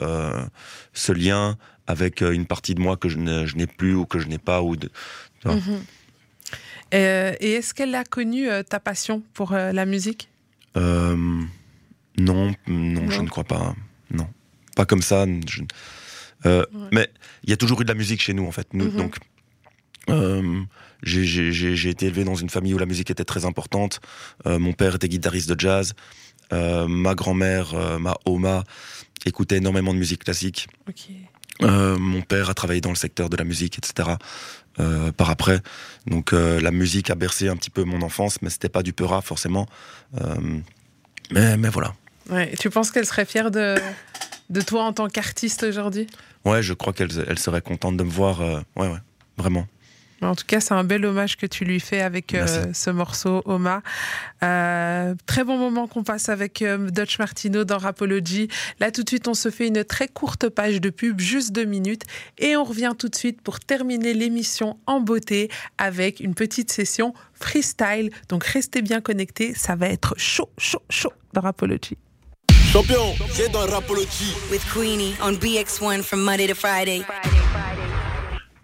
[SPEAKER 6] ce lien avec une partie de moi que je n'ai plus ou que je n'ai pas ou de.
[SPEAKER 3] Mhm. Et est-ce qu'elle a connu ta passion pour la musique?
[SPEAKER 6] Non, non, je ne crois pas. Non, pas comme ça. je- euh,
[SPEAKER 3] Ouais.
[SPEAKER 6] Mais il y a toujours eu de la musique chez nous, en fait. Nous,
[SPEAKER 3] Mhm.
[SPEAKER 6] Donc, euh, j'ai- été élevé dans une famille où la musique était très importante. Euh, mon père était guitariste de jazz. Ma grand-mère, ma Oma, écoutait énormément de musique classique. Mon père a travaillé dans le secteur de la musique, etc. euh, par après, donc euh, la musique a bercé un petit peu mon enfance, mais c'était pas du peura forcément. Euh, mais, mais voilà.
[SPEAKER 3] Ouais. Et Tu penses qu'elle serait fière de, de toi en tant qu'artiste aujourd'hui?
[SPEAKER 6] Ouais, je crois qu'elle elle serait contente de me voir. euh, ouais, ouais, vraiment.
[SPEAKER 3] En tout cas, c'est un bel hommage que tu lui fais avec euh, ce morceau, Oma. Euh, très bon moment qu'on passe avec euh, Dutch Martino dans Rapology. Là, tout de suite, on se fait une très courte page de pub, juste deux minutes, et on revient tout de suite pour terminer l'émission en beauté avec une petite session freestyle. Donc, restez bien connectés, ça va être chaud, chaud, chaud dans Rapology.
[SPEAKER 1] Champion, j'ai dans Rapology.
[SPEAKER 2] With Queenie on BX1 from Monday to Friday.